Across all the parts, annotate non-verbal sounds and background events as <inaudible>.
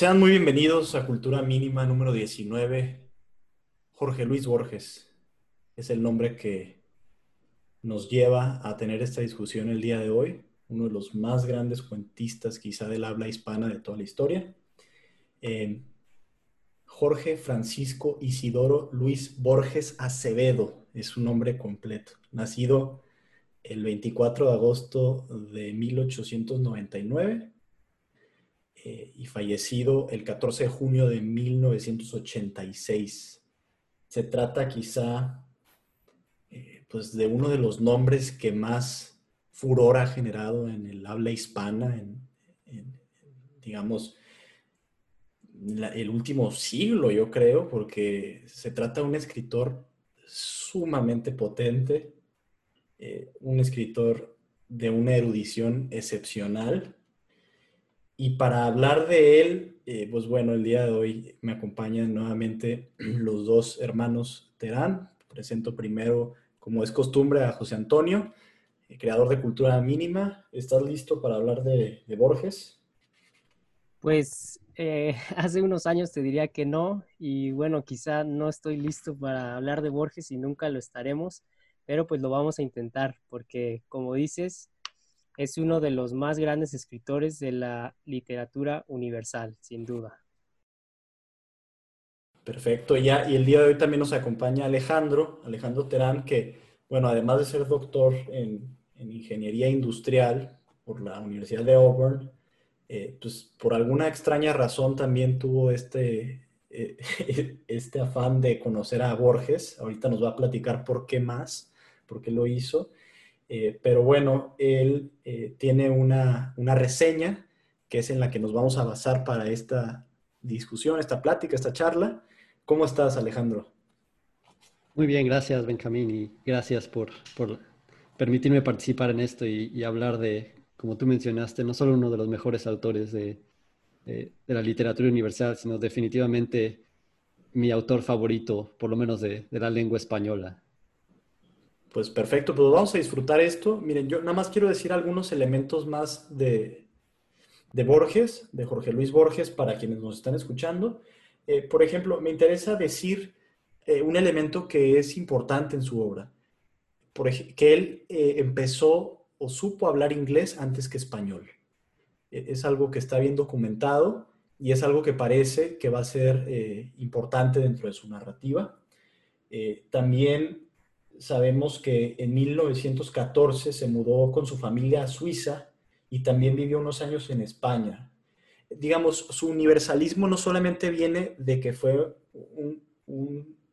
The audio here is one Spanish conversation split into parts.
Sean muy bienvenidos a Cultura Mínima número 19. Jorge Luis Borges es el nombre que nos lleva a tener esta discusión el día de hoy, uno de los más grandes cuentistas quizá del habla hispana de toda la historia. Eh, Jorge Francisco Isidoro Luis Borges Acevedo es su nombre completo, nacido el 24 de agosto de 1899 eh, y fallecido el 14 de junio de 1986. Se trata quizá eh, pues de uno de los nombres que más furor ha generado en el habla hispana, en, digamos, el último siglo, yo creo, porque se trata de un escritor sumamente potente, eh, un escritor de una erudición excepcional, y para hablar de él, eh, pues bueno, el día de hoy me acompañan nuevamente <clears throat> los dos hermanos Terán. Presento primero, como es costumbre, a José Antonio, eh, creador de Cultura Mínima. ¿Estás listo para hablar de, Borges? Pues eh, <laughs> hace unos años te diría que no, y bueno, quizá no estoy listo para hablar de Borges y nunca lo estaremos, pero pues lo vamos a intentar, porque como dices, es uno de los más grandes escritores de la literatura universal, sin duda. Perfecto, ya, y el día de hoy también nos acompaña Alejandro, Alejandro Terán, que, bueno, además de ser doctor en, ingeniería industrial por la Universidad de Auburn, eh, pues por alguna extraña razón también tuvo este, eh, <laughs> este afán de conocer a Borges. Ahorita nos va a platicar por qué más, por qué lo hizo. Eh, pero bueno, él eh, tiene una, reseña que es en la que nos vamos a basar para esta discusión, esta plática, esta charla. ¿Cómo estás, Alejandro? Muy bien, gracias, Benjamín, y gracias por, permitirme participar en esto y, hablar de, como tú mencionaste, no solo uno de los mejores autores de, la literatura universal, sino definitivamente mi autor favorito, por lo menos de la lengua española. Pues perfecto, pues vamos a disfrutar esto. Miren, yo nada más quiero decir algunos elementos más de, Borges, de Jorge Luis Borges, para quienes nos están escuchando. Eh, por ejemplo, me interesa decir eh, un elemento que es importante en su obra, por que él eh, empezó o supo hablar inglés antes que español. E, es algo que está bien documentado y es algo que parece que va a ser importante dentro de su narrativa. también sabemos que en 1914 se mudó con su familia a Suiza y también vivió unos años en España. Digamos, su universalismo no solamente viene de que fue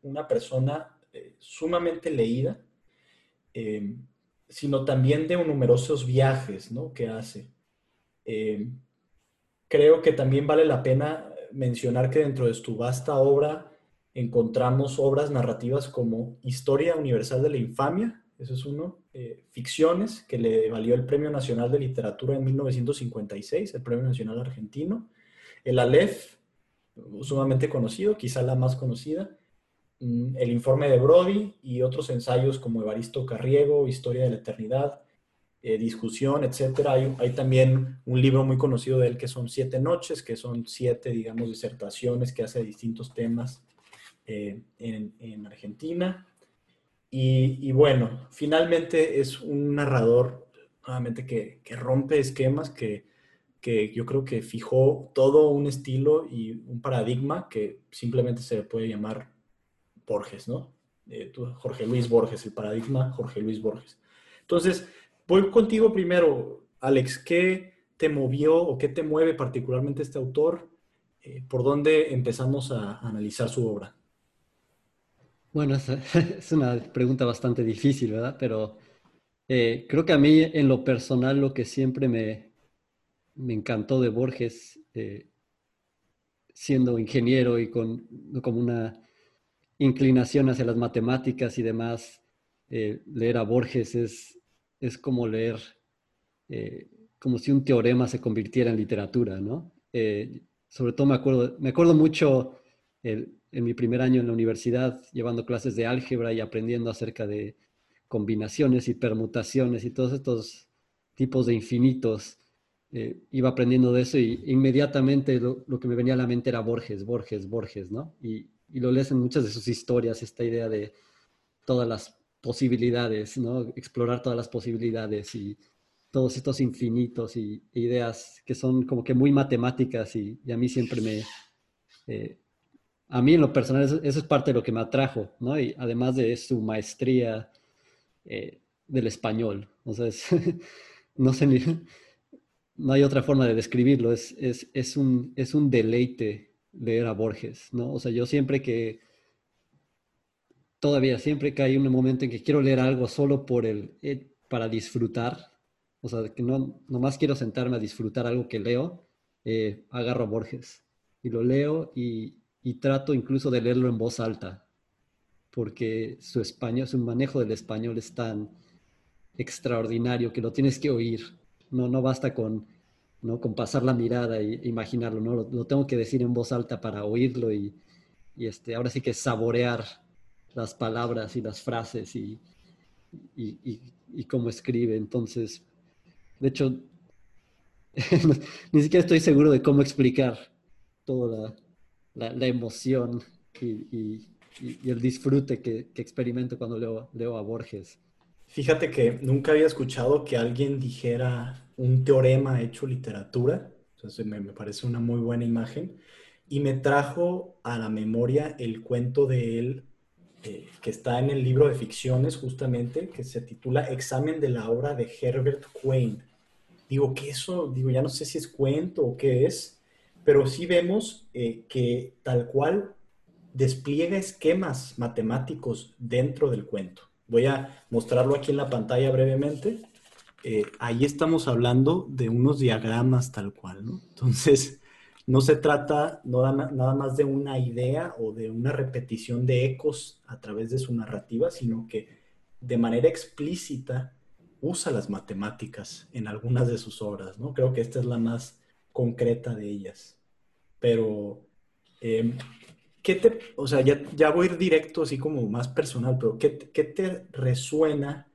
una persona eh, sumamente leída, eh, sino también de numerosos viajes que hace. Eh, creo que también vale la pena mencionar que dentro de su vasta obra encontramos obras narrativas como Historia Universal de la Infamia, eso es uno, eh, Ficciones, que le valió el Premio Nacional de Literatura en 1956, el Premio Nacional Argentino, el Aleph, sumamente conocido, quizá la más conocida, mm, el informe de Brody y otros ensayos como Evaristo Carriego, Historia de la Eternidad, eh, Discusión, etc. Hay, hay, también un libro muy conocido de él que son Siete Noches, que son siete, digamos, disertaciones que hace distintos temas eh, en, Argentina. Y, bueno, finalmente es un narrador nuevamente que, rompe esquemas, que, que, yo creo que fijó todo un estilo y un paradigma que simplemente se puede llamar Borges, ¿no? Eh, Jorge Luis Borges, el paradigma Jorge Luis Borges. Entonces, voy contigo primero, Alex, ¿qué te movió o qué te mueve particularmente este autor? Eh, ¿Por dónde empezamos a analizar su obra? Bueno, <laughs> es, una pregunta bastante difícil, ¿verdad? Pero eh, creo que a mí en lo personal lo que siempre me, encantó de Borges, eh, siendo ingeniero y con como una inclinación hacia las matemáticas y demás, eh, leer a Borges es, es como leer, como si un teorema se convirtiera en literatura, ¿no? sobre todo me acuerdo, me acuerdo mucho en mi primer año en la universidad, llevando clases de álgebra y aprendiendo acerca de combinaciones y permutaciones y todos estos tipos de infinitos. Eh, iba aprendiendo de eso y inmediatamente lo, que me venía a la mente era Borges, Borges, Borges, ¿no? Y, lo lees en muchas de sus historias, esta idea de todas las posibilidades, ¿no? Explorar todas las posibilidades y todos estos infinitos y ideas que son como que muy matemáticas y, a mí siempre me... Eh, a mí en lo personal eso, es parte de lo que me atrajo, ¿no? Y además de su maestría eh, del español, sea, <laughs> no sé ni no hay otra forma de describirlo, es, es, un, es un deleite leer a Borges, ¿no? O sea, yo siempre que, todavía, siempre que hay un momento en que quiero leer algo solo por el, eh, para disfrutar, o sea, que no, nomás quiero sentarme a disfrutar algo que leo, eh, agarro a Borges y lo leo y, y trato incluso de leerlo en voz alta, porque su español, su manejo del español es tan extraordinario que lo tienes que oír no, no basta con, ¿no? con pasar la mirada e imaginarlo, ¿no? Lo, tengo que decir en voz alta para oírlo y, este, ahora sí que saborear las palabras y las frases y, y, cómo escribe. Entonces, de hecho, <laughs> ni siquiera estoy seguro de cómo explicar toda la, emoción y, el disfrute que, que experimento cuando leo, leo a Borges. Fíjate que nunca había escuchado que alguien dijera un teorema hecho literatura. Entonces me, parece una muy buena imagen. Y me trajo a la memoria el cuento de él eh, que está en el libro de ficciones justamente, que se titula Examen de la obra de Herbert Quain. Digo, que eso? Digo, ya no sé si es cuento o qué es, pero sí vemos eh, que tal cual despliega esquemas matemáticos dentro del cuento. Voy a mostrarlo aquí en la pantalla brevemente. Eh, ahí estamos hablando de unos diagramas tal cual, ¿no? Entonces, no se trata nada más de una idea o de una repetición de ecos a través de su narrativa, sino que de manera explícita usa las matemáticas en algunas de sus obras, ¿no? Creo que esta es la más concreta de ellas. Pero eh, ¿qué te, o sea, ya, voy a ir directo así como más personal, pero ¿qué, te resuena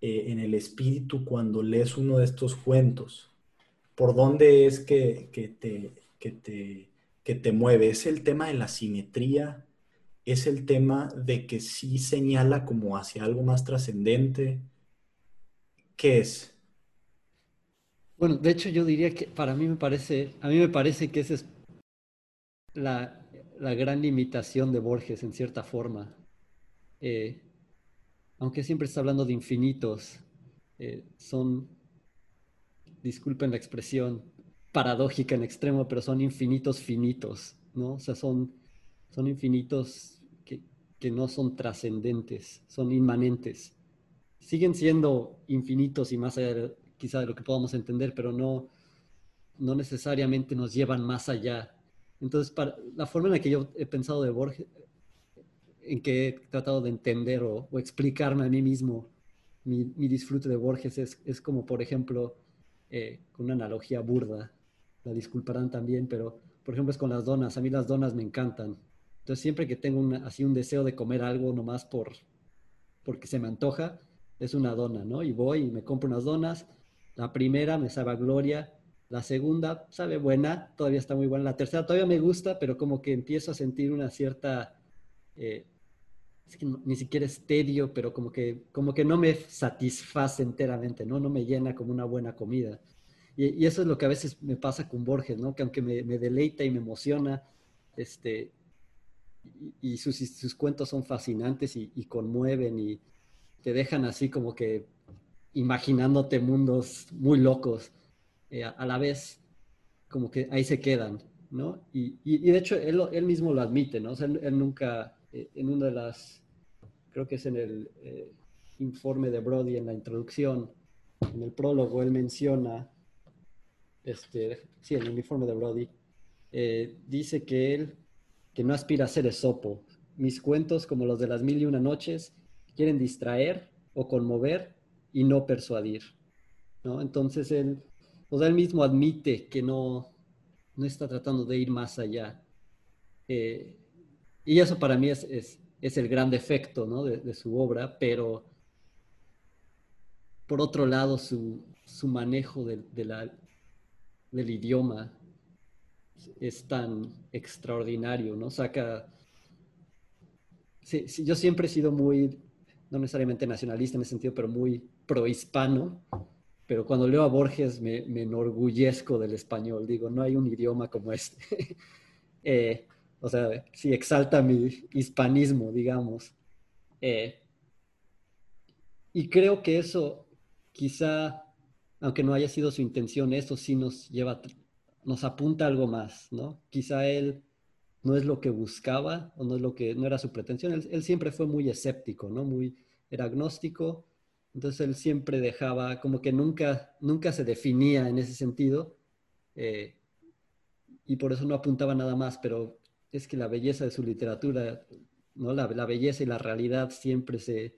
eh, en el espíritu cuando lees uno de estos cuentos? ¿Por dónde es que, te, te, que te mueve? ¿Es el tema de la simetría? ¿Es el tema de que sí señala como hacia algo más trascendente? ¿Qué es? Bueno, de hecho yo diría que para mí me parece, a mí me parece que esa es la, la gran limitación de Borges en cierta forma. Eh, aunque siempre está hablando de infinitos, eh, son, disculpen la expresión, paradójica en extremo, pero son infinitos finitos, ¿no? O sea, son, son infinitos que, que no son trascendentes, son inmanentes. Siguen siendo infinitos y más allá quizá de lo que podamos entender, pero no, no necesariamente nos llevan más allá entonces, para, la forma en la que yo he pensado de Borges, en que he tratado de entender o, explicarme a mí mismo mi, disfrute de Borges es, es como, por ejemplo, eh, con una analogía burda, la disculparán también, pero por ejemplo es con las donas. A mí las donas me encantan. Entonces, siempre que tengo así un deseo de comer algo nomás por, porque se me antoja, es una dona, ¿no? Y voy y me compro unas donas. La primera me sabe gloria, la segunda sabe buena, todavía está muy buena. La tercera todavía me gusta, pero como que empiezo a sentir una cierta, eh, es que ni siquiera es tedio, pero como que, como que no me satisface enteramente, ¿no? No me llena como una buena comida. Y, eso es lo que a veces me pasa con Borges, ¿no? Que aunque me, deleita y me emociona, este, y, sus, cuentos son fascinantes y, y conmueven y te dejan así como que imaginándote mundos muy locos eh, a la vez como que ahí se quedan, ¿no? Y, y, de hecho él, él, mismo lo admite, ¿no? O sea, él, nunca, eh, en una de las, creo que es en el eh, informe de Brody, en la introducción, en el prólogo, él menciona este, sí, el uniforme de Brody, dice que él, que no aspira a ser esopo. Mis cuentos, como los de las mil y una noches, quieren distraer o conmover y no persuadir. ¿no? Entonces él, pues él mismo admite que no, no está tratando de ir más allá. Eh, y eso para mí es, es, el gran defecto de, su obra, pero por otro lado su, su manejo del idioma es tan extraordinario, ¿no? Saca... Sí, yo siempre he sido muy, no necesariamente nacionalista en ese sentido, pero muy prohispano, pero cuando leo a Borges me, me, enorgullezco del español, digo, no hay un idioma como este. <laughs> eh, o sea, sí, exalta mi hispanismo, digamos. Eh, y creo que eso quizá, aunque no haya sido su intención, eso sí nos lleva nos apunta algo más, ¿no? Quizá él no es lo que buscaba o no es lo que no era su pretensión. Él, él, siempre fue muy escéptico, ¿no? Muy era agnóstico. Entonces él siempre dejaba, como que nunca, nunca se definía en ese sentido. Eh, y por eso no apuntaba nada más, pero es que la belleza de su literatura, ¿no? La, belleza y la realidad siempre se,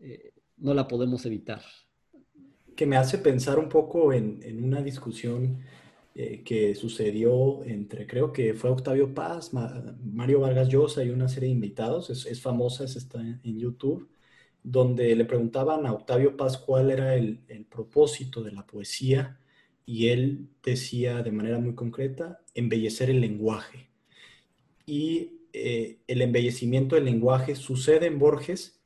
eh, no la podemos evitar. Que me hace pensar un poco en, una discusión eh, que sucedió entre, creo que fue Octavio Paz, Ma Mario Vargas Llosa y una serie de invitados, es, es famosa, es está en, YouTube, donde le preguntaban a Octavio Paz cuál era el, el, propósito de la poesía y él decía de manera muy concreta, embellecer el lenguaje. Y eh, el embellecimiento del lenguaje sucede en Borges,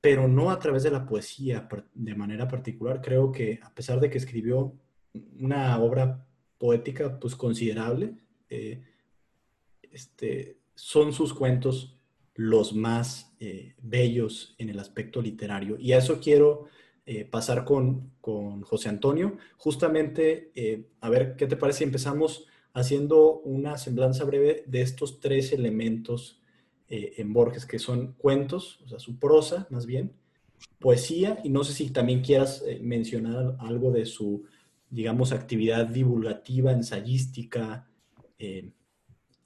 pero no a través de la poesía de manera particular. Creo que a pesar de que escribió una obra poética pues considerable. Eh, este, son sus cuentos los más eh, bellos en el aspecto literario. Y a eso quiero eh, pasar con, con, José Antonio. Justamente, eh, a ver, ¿qué te parece empezamos haciendo una semblanza breve de estos tres elementos en Borges, que son cuentos, o sea, su prosa más bien, poesía, y no sé si también quieras mencionar algo de su digamos, actividad divulgativa, ensayística,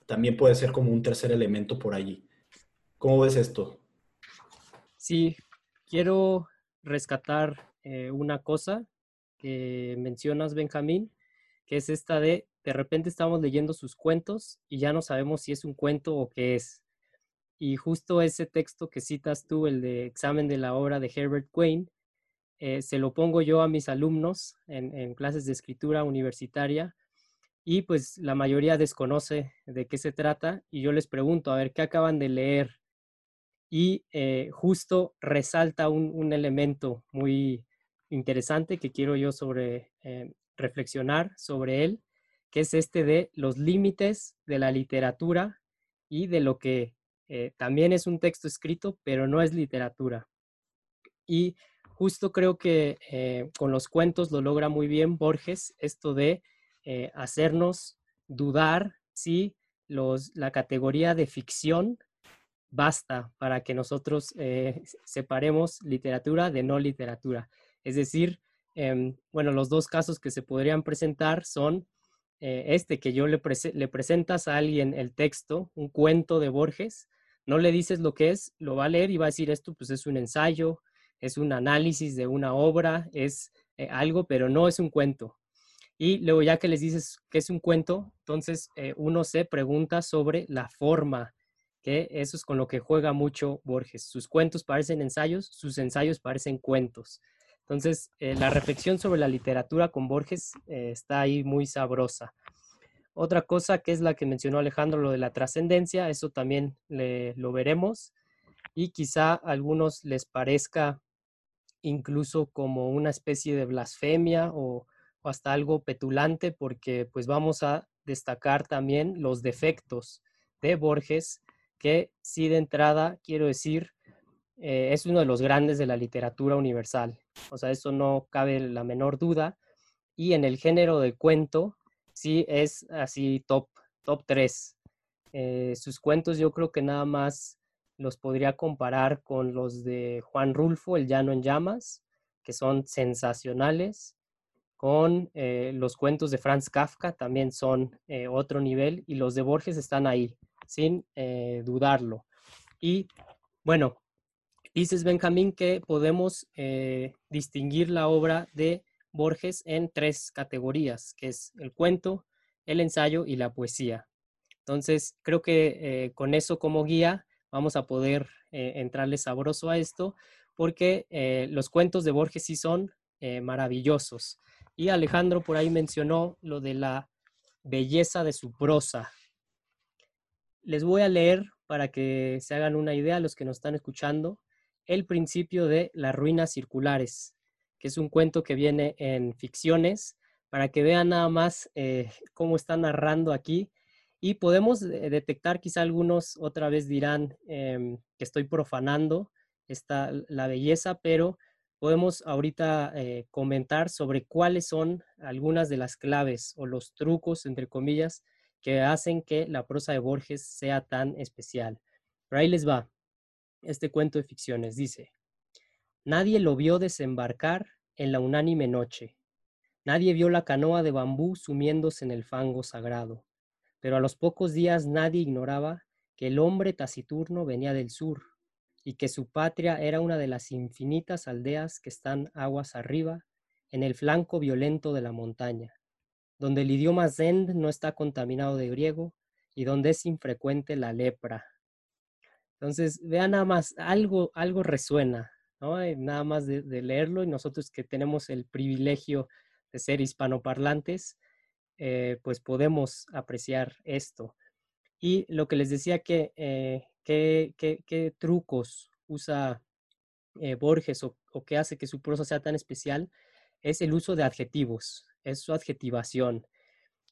también puede ser como un tercer elemento por allí. ¿Cómo ves esto? Sí, quiero rescatar eh, una cosa que mencionas, Benjamín, que es esta de, de repente estamos leyendo sus cuentos y ya no sabemos si es un cuento o qué es. Y justo ese texto que citas tú, el de examen de la obra de Herbert Quain, eh, se lo pongo yo a mis alumnos en, en, clases de escritura universitaria y pues la mayoría desconoce de qué se trata y yo les pregunto, a ver, ¿qué acaban de leer? Y eh, justo resalta un, un, elemento muy interesante que quiero yo sobre eh, reflexionar sobre él, que es este de los límites de la literatura y de lo que eh, también es un texto escrito, pero no es literatura. Y justo creo que con los cuentos lo logra muy bien Borges, esto de hacernos dudar si los, la categoría de ficción basta para que nosotros eh, separemos literatura de no literatura. Es decir, eh, bueno, los dos casos que se podrían presentar son este, que yo le, le presentas a alguien el texto, un cuento de Borges, no le dices lo que es, lo va a leer y va a decir esto, pues es un ensayo, es un análisis de una obra, es eh, algo, pero no es un cuento. Y luego ya que les dices que es un cuento, entonces eh, uno se pregunta sobre la forma, que eso es con lo que juega mucho Borges. Sus cuentos parecen ensayos, sus ensayos parecen cuentos. Entonces, eh, la reflexión sobre la literatura con Borges eh, está ahí muy sabrosa. Otra cosa que es la que mencionó Alejandro, lo de la trascendencia, eso también le, lo veremos y quizá a algunos les parezca incluso como una especie de blasfemia o, o, hasta algo petulante, porque pues vamos a destacar también los defectos de Borges, que sí de entrada quiero decir, eh, es uno de los grandes de la literatura universal. O sea, eso no cabe la menor duda. Y en el género de cuento, sí es así top, top 3. Eh, sus cuentos yo creo que nada más los podría comparar con los de Juan Rulfo, El Llano en Llamas, que son sensacionales, con los cuentos de Franz Kafka, también son otro nivel, y los de Borges están ahí, sin dudarlo. Y bueno, dices Benjamín que podemos distinguir la obra de Borges en tres categorías, que es el cuento, el ensayo y la poesía. Entonces, creo que eh, con eso como guía vamos a poder eh, entrarle sabroso a esto, porque eh, los cuentos de Borges sí son maravillosos. Y Alejandro por ahí mencionó lo de la belleza de su prosa. Les voy a leer para que se hagan una idea los que nos están escuchando el principio de las ruinas circulares que es un cuento que viene en ficciones, para que vean nada más eh, <laughs> cómo está narrando aquí. Y podemos detectar, quizá algunos otra vez dirán em, que estoy profanando esta, la belleza, pero podemos ahorita eh, comentar sobre cuáles son algunas de las claves o los trucos, entre comillas, que hacen que la prosa de Borges sea tan especial. Pero ahí les va. Este cuento de ficciones dice, Nadie lo vio desembarcar en la unánime noche. Nadie vio la canoa de bambú sumiéndose en el fango sagrado. Pero a los pocos días nadie ignoraba que el hombre taciturno venía del sur y que su patria era una de las infinitas aldeas que están aguas arriba, en el flanco violento de la montaña, donde el idioma zend no está contaminado de griego y donde es infrecuente la lepra. Entonces, vean nada más, algo, algo resuena, Nada más de, leerlo y nosotros que tenemos el privilegio de ser hispanoparlantes, eh, pues podemos apreciar esto. Y lo que les decía que, eh, qué trucos usa eh, Borges o, o qué hace que su prosa sea tan especial, es el uso de adjetivos, es su adjetivación.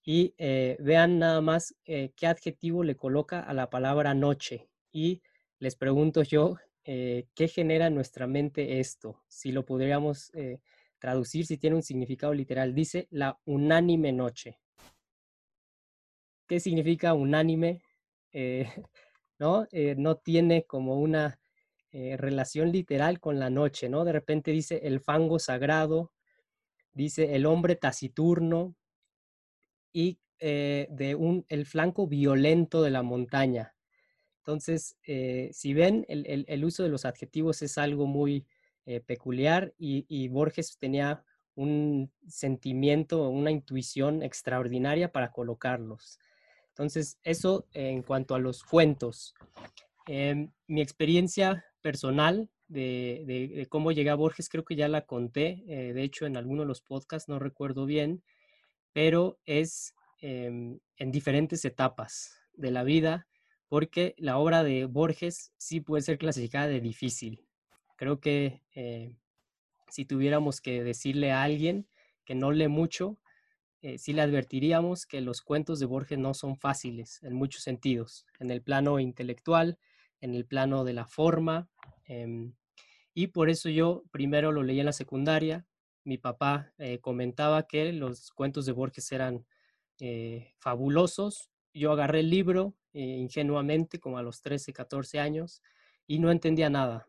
Y vean nada más qué adjetivo le coloca a la palabra noche. Y les pregunto yo, eh, qué genera en nuestra mente esto, si lo podríamos eh, traducir, si tiene un significado literal. Dice la unánime noche. ¿Qué significa unánime? Eh, <laughs> ¿no? no tiene como una relación literal con la noche, ¿no? De repente dice el fango sagrado, dice el hombre taciturno y de un, el flanco violento de la montaña. Entonces, eh, si ven, el, uso de los adjetivos es algo muy eh, peculiar y, Borges tenía un sentimiento, una intuición extraordinaria para colocarlos. Entonces, eso en cuanto a los cuentos. Em, mi experiencia personal de, cómo llegué a Borges creo que ya la conté, eh, de hecho en alguno de los podcasts, no recuerdo bien, pero es em, en diferentes etapas de la vida porque la obra de Borges sí puede ser clasificada de difícil. Creo que eh, si tuviéramos que decirle a alguien que no lee mucho, eh, sí le advertiríamos que los cuentos de Borges no son fáciles en muchos sentidos, en el plano intelectual, en el plano de la forma. Em, y por eso yo primero lo leí en la secundaria. Mi papá eh, comentaba que los cuentos de Borges eran fabulosos. Yo agarré el libro, eh, ingenuamente, como a los 13, 14 años, y no entendía nada.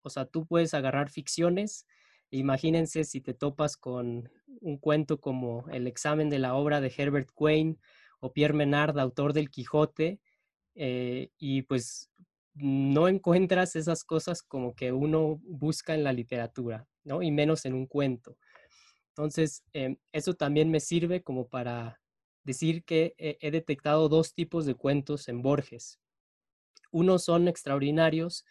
O sea, tú puedes agarrar ficciones, imagínense si te topas con un cuento como El examen de la obra de Herbert Quain o Pierre Menard, autor del Quijote, eh, y pues no encuentras esas cosas como que uno busca en la literatura, ¿no? Y menos en un cuento. Entonces, em, eso también me sirve como para decir que he detectado dos tipos de cuentos en Borges. Unos son extraordinarios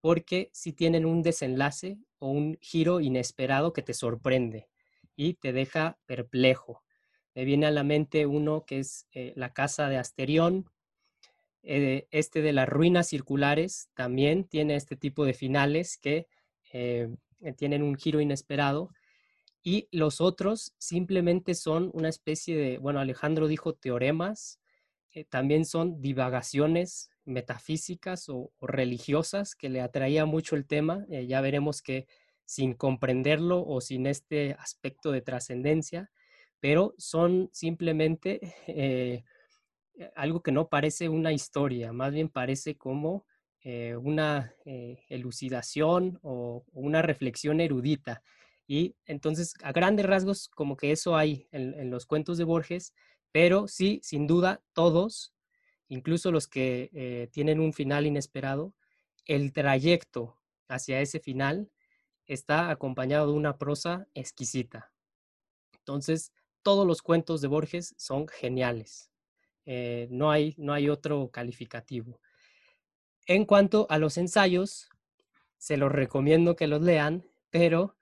porque si tienen un desenlace o un giro inesperado que te sorprende y te deja perplejo. Me viene a la mente uno que es eh, La casa de Asterión. Eh, este de las ruinas circulares también tiene este tipo de finales que eh, tienen un giro inesperado y los otros simplemente son una especie de, bueno, Alejandro dijo teoremas, eh, también son divagaciones metafísicas o, religiosas que le atraía mucho el tema. Ya veremos que sin comprenderlo o sin este aspecto de trascendencia, pero son simplemente <laughs> algo que no parece una historia, más bien parece como una elucidación o una reflexión erudita Y entonces, a grandes rasgos, como que eso hay en, los cuentos de Borges, pero sí, sin duda, todos, incluso los que eh, tienen un final inesperado, el trayecto hacia ese final está acompañado de una prosa exquisita. Entonces, todos los cuentos de Borges son geniales. Eh, no, hay, no hay otro calificativo. En cuanto a los ensayos, se los recomiendo que los lean, pero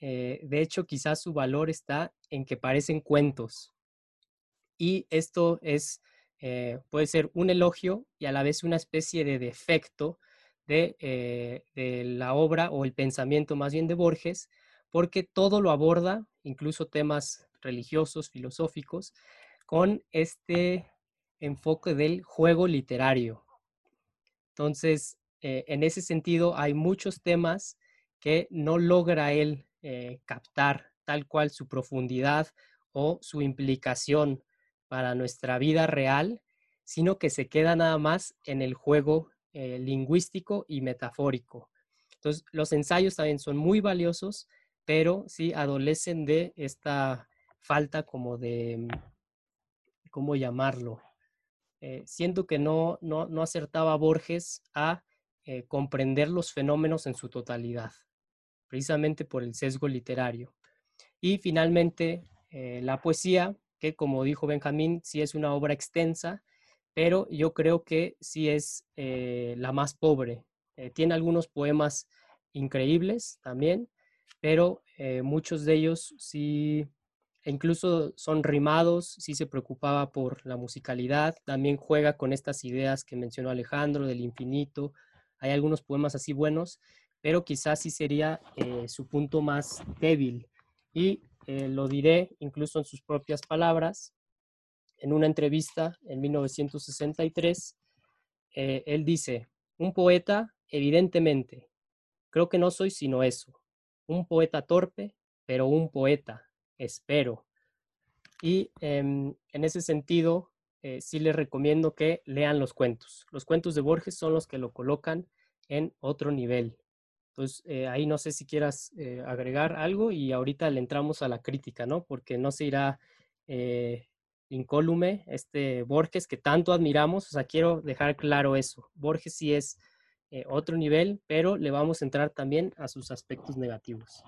eh, de hecho quizás su valor está en que parecen cuentos. Y esto es, eh, puede ser un elogio y a la vez una especie de defecto de, de la obra o el pensamiento más bien de Borges, porque todo lo aborda, incluso temas religiosos, filosóficos, con este enfoque del juego literario. Entonces, eh, en ese sentido, hay muchos temas que no logra él eh, captar tal cual su profundidad o su implicación para nuestra vida real, sino que se queda nada más en el juego eh, lingüístico y metafórico. Entonces, los ensayos también son muy valiosos, pero sí adolecen de esta falta como de, ¿cómo llamarlo? Eh, siento que no, no, acertaba Borges a eh, comprender los fenómenos en su totalidad, precisamente por el sesgo literario. Y finalmente, eh, la poesía, que como dijo Benjamín, sí es una obra extensa, pero yo creo que sí es la más pobre. tiene algunos poemas increíbles también, pero muchos de ellos sí incluso son rimados, sí se preocupaba por la musicalidad, también juega con estas ideas que mencionó Alejandro del infinito, hay algunos poemas así buenos, pero quizás sí sería eh, su punto más débil. Y eh, lo diré incluso en sus propias palabras, en una entrevista en 1963, eh, él dice, un poeta, evidentemente, creo que no soy sino eso, un poeta torpe, pero un poeta, espero. Y em, en ese sentido, eh, sí les recomiendo que lean los cuentos. Los cuentos de Borges son los que lo colocan en otro nivel. Entonces, eh, ahí no sé si quieras eh, agregar algo y ahorita le entramos a la crítica, ¿no? Porque no se irá incólume este Borges que tanto admiramos. O sea, quiero dejar claro eso. Borges sí es otro nivel, pero le vamos a entrar también a sus aspectos negativos.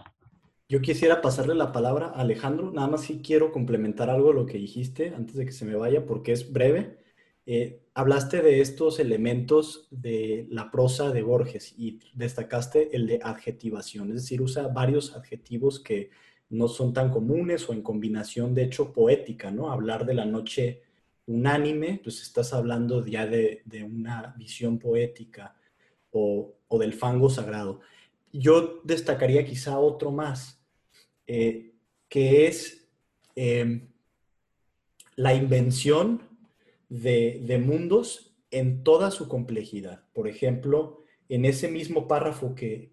Yo quisiera pasarle la palabra a Alejandro, nada más si quiero complementar algo lo que dijiste antes de que se me vaya, porque es breve. Eh, hablaste de estos elementos de la prosa de Borges y destacaste el de adjetivación, es decir, usa varios adjetivos que no son tan comunes o en combinación, de hecho, poética, ¿no? Hablar de la noche unánime, pues estás hablando ya de, una visión poética o, o del fango sagrado. Yo destacaría quizá otro más, eh, que es em, la invención de, mundos en toda su complejidad. Por ejemplo, en ese mismo párrafo que,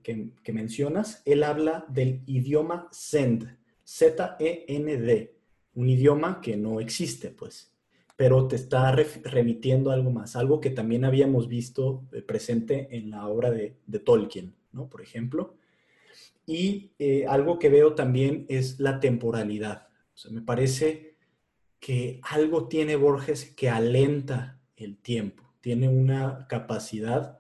mencionas, él habla del idioma Zend, Z-E-N-D, un idioma que no existe, pues, pero te está remitiendo algo más, algo que también habíamos visto eh, presente en la obra de, de Tolkien, ¿no? Por ejemplo, y eh, algo que veo también es la temporalidad. me parece que algo tiene Borges que alenta el tiempo, tiene una capacidad,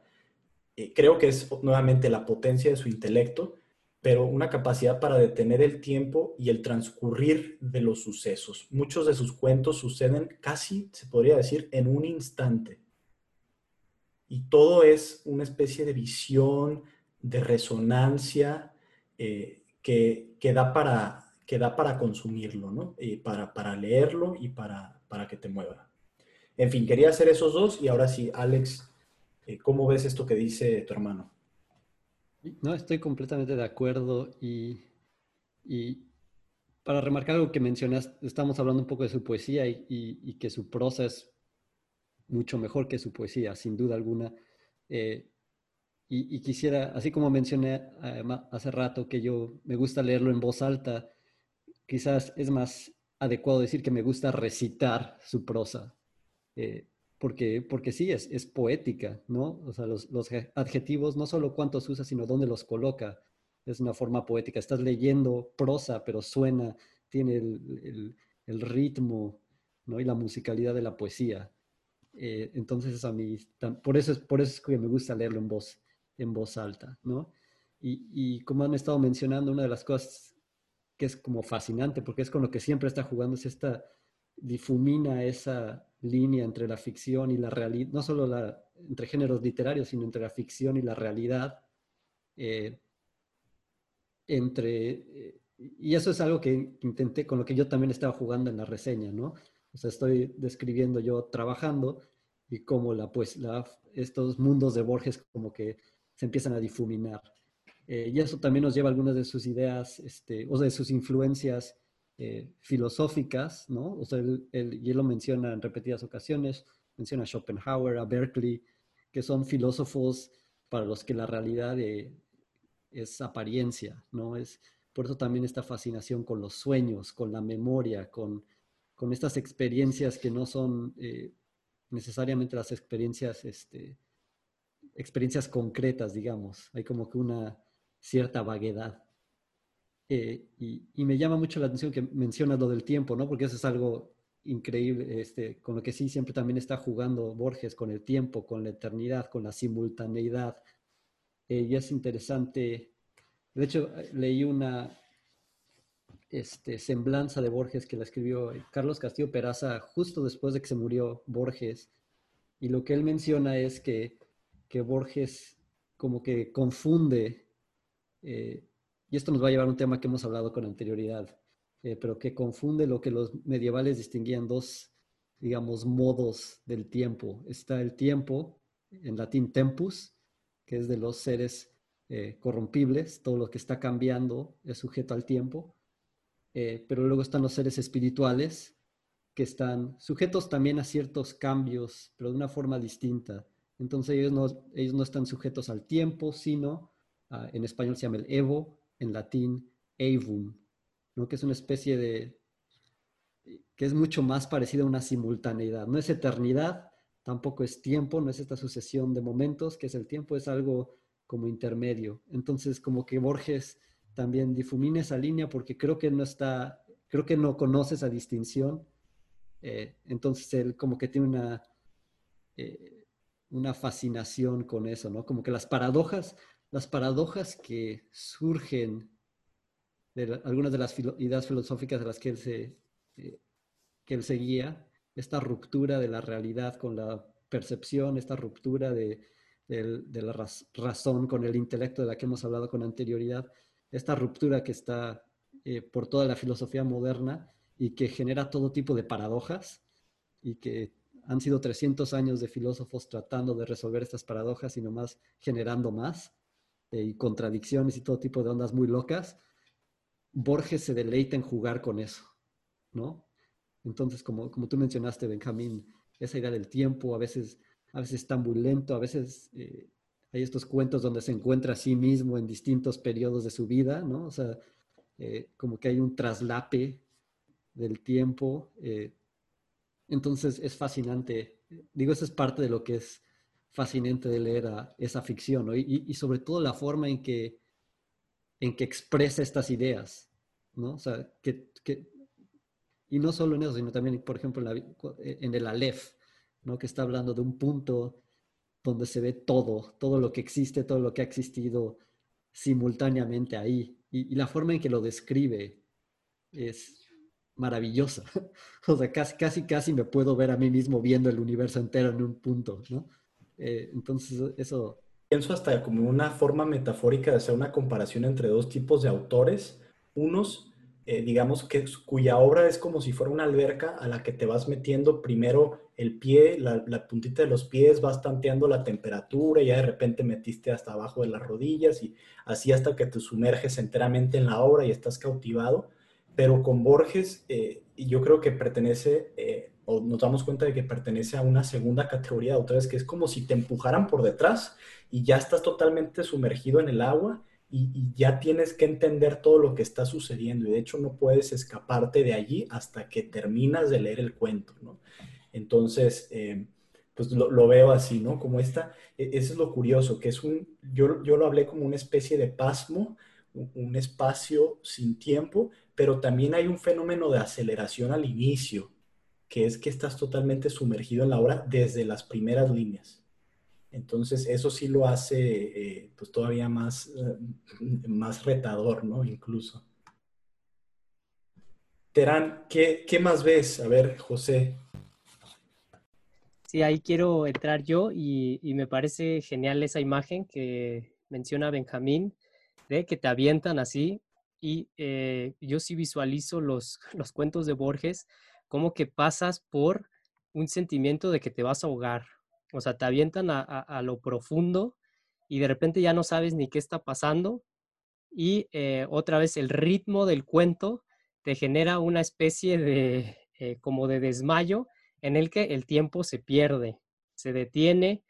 eh, creo que es nuevamente la potencia de su intelecto, pero una capacidad para detener el tiempo y el transcurrir de los sucesos. Muchos de sus cuentos suceden casi, se podría decir, en un instante. Y todo es una especie de visión, de resonancia, eh, que, da para, que da para consumirlo, ¿no? para, para leerlo y para, para que te mueva. En fin, quería hacer esos dos y ahora sí, Alex, eh, ¿cómo ves esto que dice tu hermano? No, estoy completamente de acuerdo y, y para remarcar algo que mencionas, estamos hablando un poco de su poesía y, y, que su prosa es mucho mejor que su poesía, sin duda alguna. Eh, y, quisiera, así como mencioné hace rato que yo me gusta leerlo en voz alta, quizás es más adecuado decir que me gusta recitar su prosa, eh, porque, porque sí, es, es poética, ¿no? O sea, los, los, adjetivos, no solo cuántos usa, sino dónde los coloca, es una forma poética. Estás leyendo prosa, pero suena, tiene el, ritmo ¿no? y la musicalidad de la poesía. Eh, entonces a mí, por eso, es, por eso es que me gusta leerlo en voz, en voz alta, ¿no? Y, y, como han estado mencionando, una de las cosas que es como fascinante, porque es con lo que siempre está jugando, es esta, difumina esa línea entre la ficción y la realidad, no solo la, entre géneros literarios, sino entre la ficción y la realidad. Eh, entre, eh, y eso es algo que intenté, con lo que yo también estaba jugando en la reseña, ¿no? O sea, estoy describiendo yo trabajando y cómo la, pues, la, estos mundos de Borges como que se empiezan a difuminar. Eh, y eso también nos lleva a algunas de sus ideas, este, o de sus influencias eh, filosóficas, ¿no? O sea, él, y él lo menciona en repetidas ocasiones, menciona a Schopenhauer, a Berkeley, que son filósofos para los que la realidad eh, es apariencia, ¿no? Es, por eso también esta fascinación con los sueños, con la memoria, con, con estas experiencias que no son eh, necesariamente las experiencias, este, experiencias concretas, digamos. Hay como que una cierta vaguedad. Eh, y, me llama mucho la atención que mencionas lo del tiempo, ¿no? Porque eso es algo increíble, este, con lo que sí siempre también está jugando Borges, con el tiempo, con la eternidad, con la simultaneidad. Eh, y es interesante. De hecho, leí una este, semblanza de Borges que la escribió Carlos Castillo Peraza justo después de que se murió Borges. Y lo que él menciona es que, que Borges como que confunde, eh, y esto nos va a llevar a un tema que hemos hablado con anterioridad, eh, pero que confunde lo que los medievales distinguían dos, digamos, modos del tiempo. Está el tiempo, en latín tempus, que es de los seres eh, corrompibles, todo lo que está cambiando es sujeto al tiempo, pero luego están los seres espirituales, que están sujetos también a ciertos cambios, pero de una forma distinta. Entonces ellos no, ellos no están sujetos al tiempo, sino, ah, en español se llama el evo, en latín evum, ¿no? que es una especie de, que es mucho más parecida a una simultaneidad. No es eternidad, tampoco es tiempo, no es esta sucesión de momentos, que es el tiempo, es algo como intermedio. Entonces, como que Borges también difumina esa línea porque creo que no está, creo que no conoce esa distinción. Eh, entonces, él como que tiene una, eh, una fascinación con eso, ¿no? Como que las paradojas, las paradojas que surgen de algunas de las ideas filosóficas de las que él, se, eh, que él seguía, esta ruptura de la realidad con la percepción, esta ruptura de, la razón con el intelecto de la que hemos hablado con anterioridad, esta ruptura que está eh, por toda la filosofía moderna y que genera todo tipo de paradojas y que han sido 300 años de filósofos tratando de resolver estas paradojas y nomás generando más eh, y contradicciones y todo tipo de ondas muy locas, Borges se deleita en jugar con eso, ¿no? Entonces, como, como tú mencionaste, Benjamín, esa idea del tiempo a veces, a veces está muy lento, a veces eh, hay estos cuentos donde se encuentra a sí mismo en distintos periodos de su vida, ¿no? O sea, eh, como que hay un traslape del tiempo. Entonces, es fascinante. Digo, eso es parte de lo que es fascinante de leer esa ficción, y, sobre todo la forma en que, en que expresa estas ideas, ¿no? O sea, que, y no solo en eso, sino también, por ejemplo, en, el Aleph, ¿no? Que está hablando de un punto donde se ve todo, todo lo que existe, todo lo que ha existido simultáneamente ahí. Y, la forma en que lo describe es maravillosa. <laughs> o sea, casi, casi, casi me puedo ver a mí mismo viendo el universo entero en un punto, ¿no? Eh, entonces, eso... Pienso hasta como una forma metafórica de hacer una comparación entre dos tipos de autores. Unos, eh, digamos, que cuya obra es como si fuera una alberca a la que te vas metiendo primero el pie, la, la, puntita de los pies, vas tanteando la temperatura y ya de repente metiste hasta abajo de las rodillas y así hasta que te sumerges enteramente en la obra y estás cautivado. Pero con Borges, eh, yo creo que pertenece o nos damos cuenta de que pertenece a una segunda categoría de autores, que es como si te empujaran por detrás y ya estás totalmente sumergido en el agua y, ya tienes que entender todo lo que está sucediendo y de hecho no puedes escaparte de allí hasta que terminas de leer el cuento, ¿no? Entonces, eh, pues lo, veo así, ¿no? Como esta, e, eso es lo curioso, que es un, yo, yo lo hablé como una especie de pasmo, un espacio sin tiempo, pero también hay un fenómeno de aceleración al inicio, que es que estás totalmente sumergido en la obra desde las primeras líneas. Entonces, eso sí lo hace eh, pues todavía más, eh, más retador, ¿no? Incluso. Terán, ¿qué, ¿qué, más ves? A ver, José. Sí, ahí quiero entrar yo y, y me parece genial esa imagen que menciona Benjamín, de que te avientan así. Y eh, yo sí visualizo los, <laughs> los cuentos de Borges como que pasas por un sentimiento de que te vas a ahogar. O sea, te avientan a, a, lo profundo y de repente ya no sabes ni qué está pasando. Y eh, otra vez el ritmo del cuento te genera una especie de eh, como de desmayo en el que el tiempo se pierde, se detiene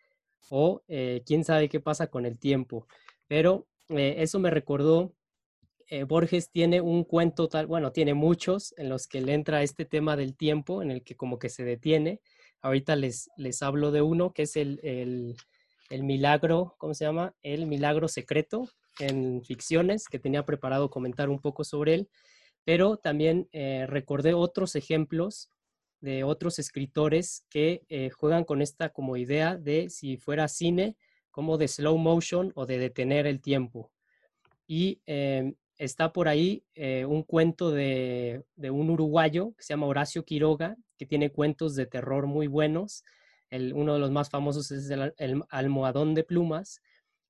o quién sabe qué pasa con el tiempo. Pero eso me recordó eh, Borges tiene un cuento tal, bueno, tiene muchos en los que le entra este tema del tiempo, en el que como que se detiene. Ahorita les, les hablo de uno que es el, el, milagro, ¿cómo se llama? El milagro secreto en ficciones, que tenía preparado comentar un poco sobre él, pero también eh, recordé otros ejemplos de otros escritores que eh, juegan con esta como idea de si fuera cine, como de slow motion o de detener el tiempo. Y em, está por ahí eh, un cuento de, un uruguayo que se llama Horacio Quiroga, que tiene cuentos de terror muy buenos. Uno de los más famosos es el, Almohadón de Plumas,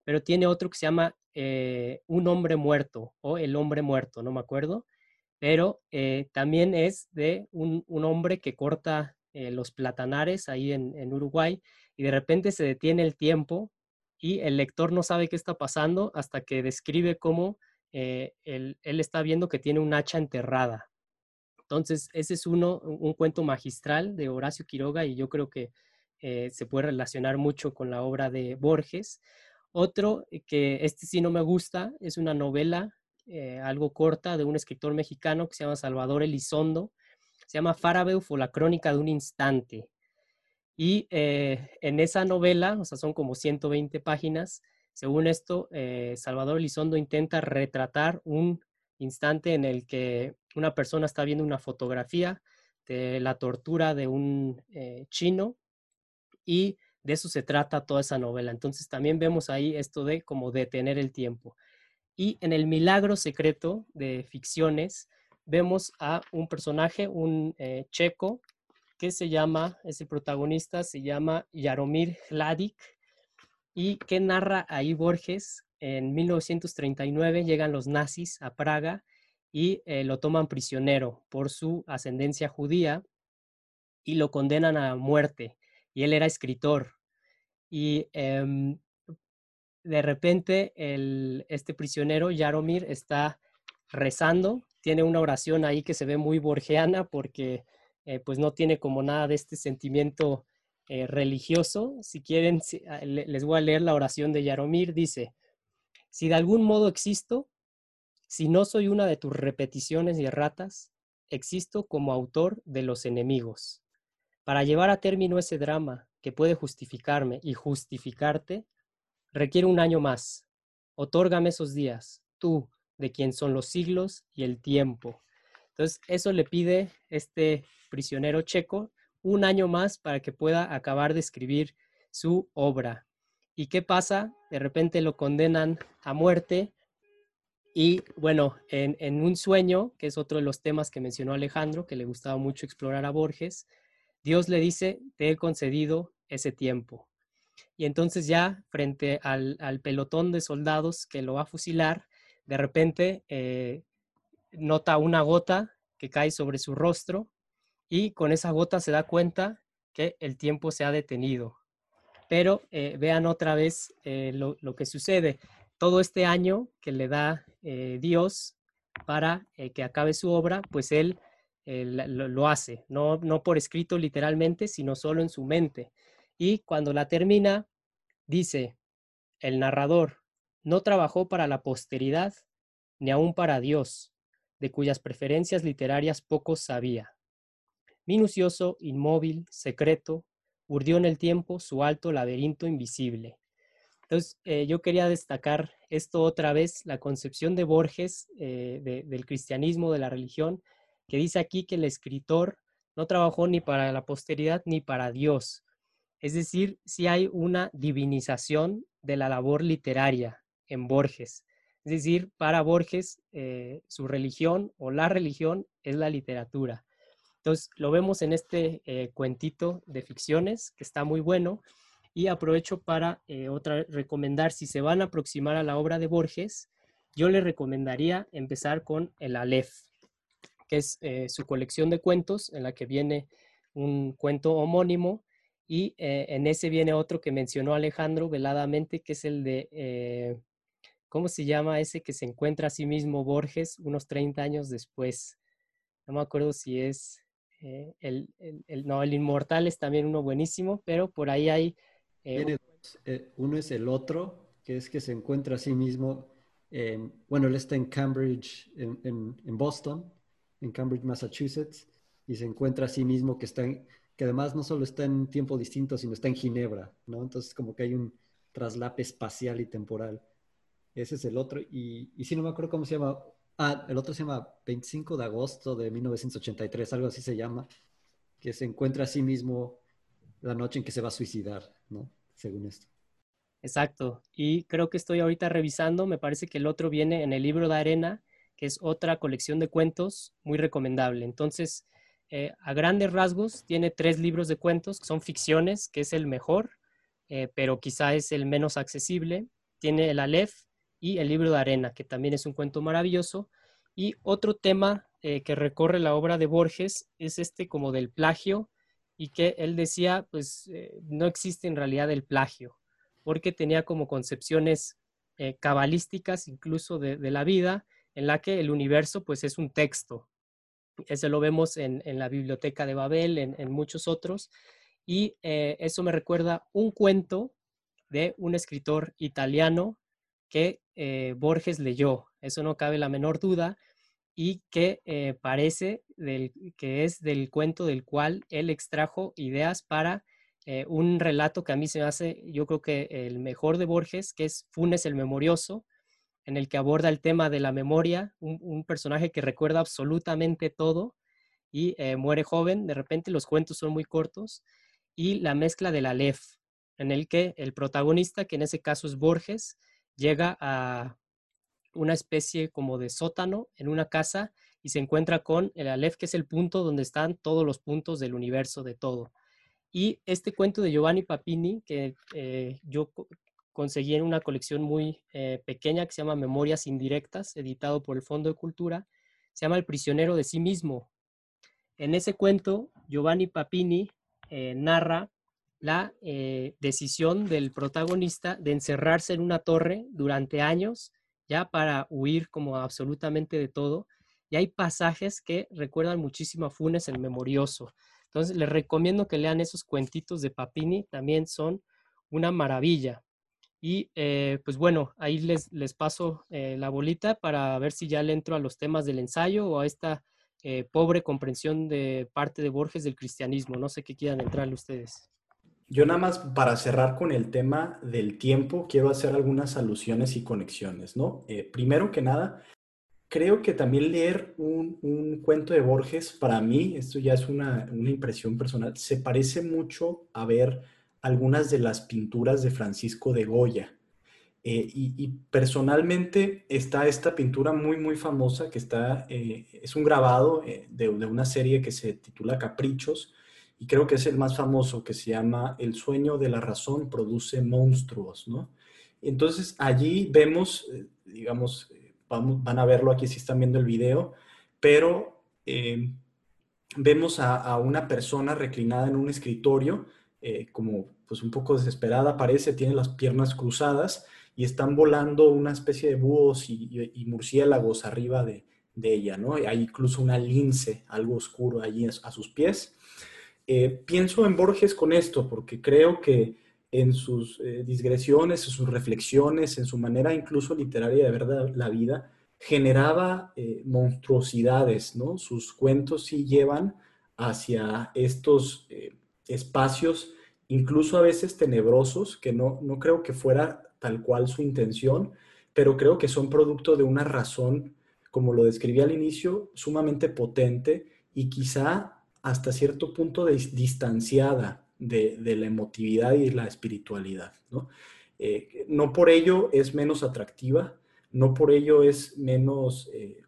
pero tiene otro que se llama eh, Un hombre muerto o El hombre muerto, no me acuerdo, pero eh, también es de un, hombre que corta los platanares ahí en, en Uruguay y de repente se detiene el tiempo y el lector no sabe qué está pasando hasta que describe cómo eh, él, está viendo que tiene un hacha enterrada. Entonces, ese es uno, un cuento magistral de Horacio Quiroga y yo creo que eh, se puede relacionar mucho con la obra de Borges. Otro eh, que este sí no me gusta es una novela algo corta de un escritor mexicano que se llama Salvador Elizondo. Se llama Farabeuf o la crónica de un instante. Y en esa novela, o sea, son como 120 páginas, según esto, eh, Salvador Elizondo intenta retratar un instante en el que una persona está viendo una fotografía de la tortura de un eh, chino y de eso se trata toda esa novela. Entonces también vemos ahí esto de como detener el tiempo. Y en el milagro secreto de ficciones vemos a un personaje, un eh, checo, que se llama, es el protagonista, se llama Jaromir Hladik, ¿Y qué narra ahí Borges? En 1939 llegan los nazis a Praga y eh, lo toman prisionero por su ascendencia judía y lo condenan a muerte. Y él era escritor. Y em, de repente este prisionero, Jaromir, está rezando, tiene una oración ahí que se ve muy borgiana porque eh, pues no tiene como nada de este sentimiento eh, religioso, si quieren, ah, les voy a leer la oración de Yaromir, dice, si de algún modo existo, si no soy una de tus repeticiones y erratas, existo como autor de los enemigos. Para llevar a término ese drama que puede justificarme y justificarte, requiere un año más. Otórgame esos días, tú, de quien son los siglos y el tiempo. Entonces, eso le pide este prisionero checo un año más para que pueda acabar de escribir su obra. ¿Y qué pasa? De repente lo condenan a muerte y bueno, en, un sueño, que es otro de los temas que mencionó Alejandro, que le gustaba mucho explorar a Borges, Dios le dice, te he concedido ese tiempo. Y entonces ya frente al, pelotón de soldados que lo va a fusilar, de repente eh, nota una gota que cae sobre su rostro y con esa gota se da cuenta que el tiempo se ha detenido. Pero eh, vean otra vez eh, lo, que sucede. Todo este año que le da eh, Dios para que acabe su obra, pues él lo, hace, no, no por escrito literalmente, sino solo en su mente. Y cuando la termina, dice, el narrador no trabajó para la posteridad, ni aún para Dios, de cuyas preferencias literarias pocos sabía minucioso, inmóvil, secreto, urdió en el tiempo su alto laberinto invisible. Entonces, eh, yo quería destacar esto otra vez, la concepción de Borges eh, del cristianismo, de la religión, que dice aquí que el escritor no trabajó ni para la posteridad ni para Dios. Es decir, si hay una divinización de la labor literaria en Borges. Es decir, para Borges, eh, su religión o la religión es la literatura. Entonces, lo vemos en este cuentito de ficciones, que está muy bueno, y aprovecho para eh, otra recomendar, si se van a aproximar a la obra de Borges, yo le recomendaría empezar con el Aleph, que es eh, su colección de cuentos en la que viene un cuento homónimo y eh, en ese viene otro que mencionó Alejandro veladamente, que es el de, ¿cómo se llama ese que se encuentra a sí mismo Borges unos 30 años después? No me acuerdo si es el, el, no, el Inmortal es también uno buenísimo, pero por ahí hay eh, eh, uno es el otro, que es que se encuentra a sí mismo, bueno, él está en Cambridge, en, Boston, en Cambridge, Massachusetts, y se encuentra a sí mismo que está que además no solo está en tiempo distinto, sino está en Ginebra, ¿no? Entonces como que hay un traslape espacial y temporal. Ese es el otro, y, y si no me acuerdo cómo se llama, ah, el otro se llama 25 de agosto de 1983, algo así se llama, que se encuentra a sí mismo la noche en que se va a suicidar, ¿no? según esto. Exacto. Y creo que estoy ahorita revisando, me parece que el otro viene en el libro de arena, que es otra colección de cuentos muy recomendable. Entonces, eh, a grandes rasgos, tiene tres libros de cuentos, que son ficciones, que es el mejor, eh, pero quizá es el menos accesible. Tiene el Aleph y el libro de arena, que también es un cuento maravilloso. Y otro tema eh, que recorre la obra de Borges es este como del plagio y que él decía, pues eh, no existe en realidad el plagio, porque tenía como concepciones eh, cabalísticas incluso de, la vida, en la que el universo pues es un texto. Eso lo vemos en, la biblioteca de Babel, en, muchos otros, y eso me recuerda un cuento de un escritor italiano que Borges leyó, eso no cabe la menor duda, y que eh, parece que es del cuento del cual él extrajo ideas para eh, un relato que a mí se me hace, yo creo que el mejor de Borges, que es Funes el Memorioso, en el que aborda el tema de la memoria, un, personaje que recuerda absolutamente todo y eh, muere joven, de repente los cuentos son muy cortos, y la mezcla del Aleph, en el que el protagonista, que en ese caso es Borges, llega a, una especie como de sótano en una casa y se encuentra con el Aleph, que es el punto donde están todos los puntos del universo de todo. Y este cuento de Giovanni Papini, que eh, yo conseguí en una colección muy eh, pequeña que se llama Memorias Indirectas, editado por el Fondo de Cultura, se llama El prisionero de sí mismo. En ese cuento, Giovanni Papini eh, narra la decisión del protagonista de encerrarse en una torre durante años ya para huir como absolutamente de todo. Y hay pasajes que recuerdan muchísimo a Funes el Memorioso. Entonces, les recomiendo que lean esos cuentitos de Papini, también son una maravilla. Y eh, pues bueno, ahí les, les paso eh, la bolita para ver si ya le entro a los temas del ensayo o a esta eh, pobre comprensión de parte de Borges del cristianismo. No sé qué quieran entrarle ustedes. Yo nada más para cerrar con el tema del tiempo, quiero hacer algunas alusiones y conexiones, ¿no? Eh, primero que nada, creo que también leer un, cuento de Borges, para mí, esto ya es una, impresión personal, se parece mucho a ver algunas de las pinturas de Francisco de Goya. Eh, y, personalmente está esta pintura muy, muy famosa que está, eh, es un grabado de, de, una serie que se titula Caprichos, y creo que es el más famoso, que se llama El sueño de la razón produce monstruos, ¿no? Entonces allí vemos, eh, digamos, eh, van a verlo aquí si están viendo el video, pero eh, vemos a, una persona reclinada en un escritorio, como pues un poco desesperada parece, tiene las piernas cruzadas y están volando una especie de búhos y, murciélagos arriba de, ella, ¿no? Hay incluso una lince, algo oscuro allí a sus pies. Eh, pienso en Borges con esto, porque creo que en sus eh, digresiones, en sus reflexiones, en su manera incluso literaria de ver la vida, generaba eh, monstruosidades, ¿no? Sus cuentos sí llevan hacia estos espacios incluso a veces tenebrosos, que no, no creo que fuera tal cual su intención, pero creo que son producto de una razón, como lo describí al inicio, sumamente potente y quizá hasta cierto punto distanciada de, la emotividad y la espiritualidad. ¿no? Eh, no por ello es menos atractiva, no por ello es menos eh,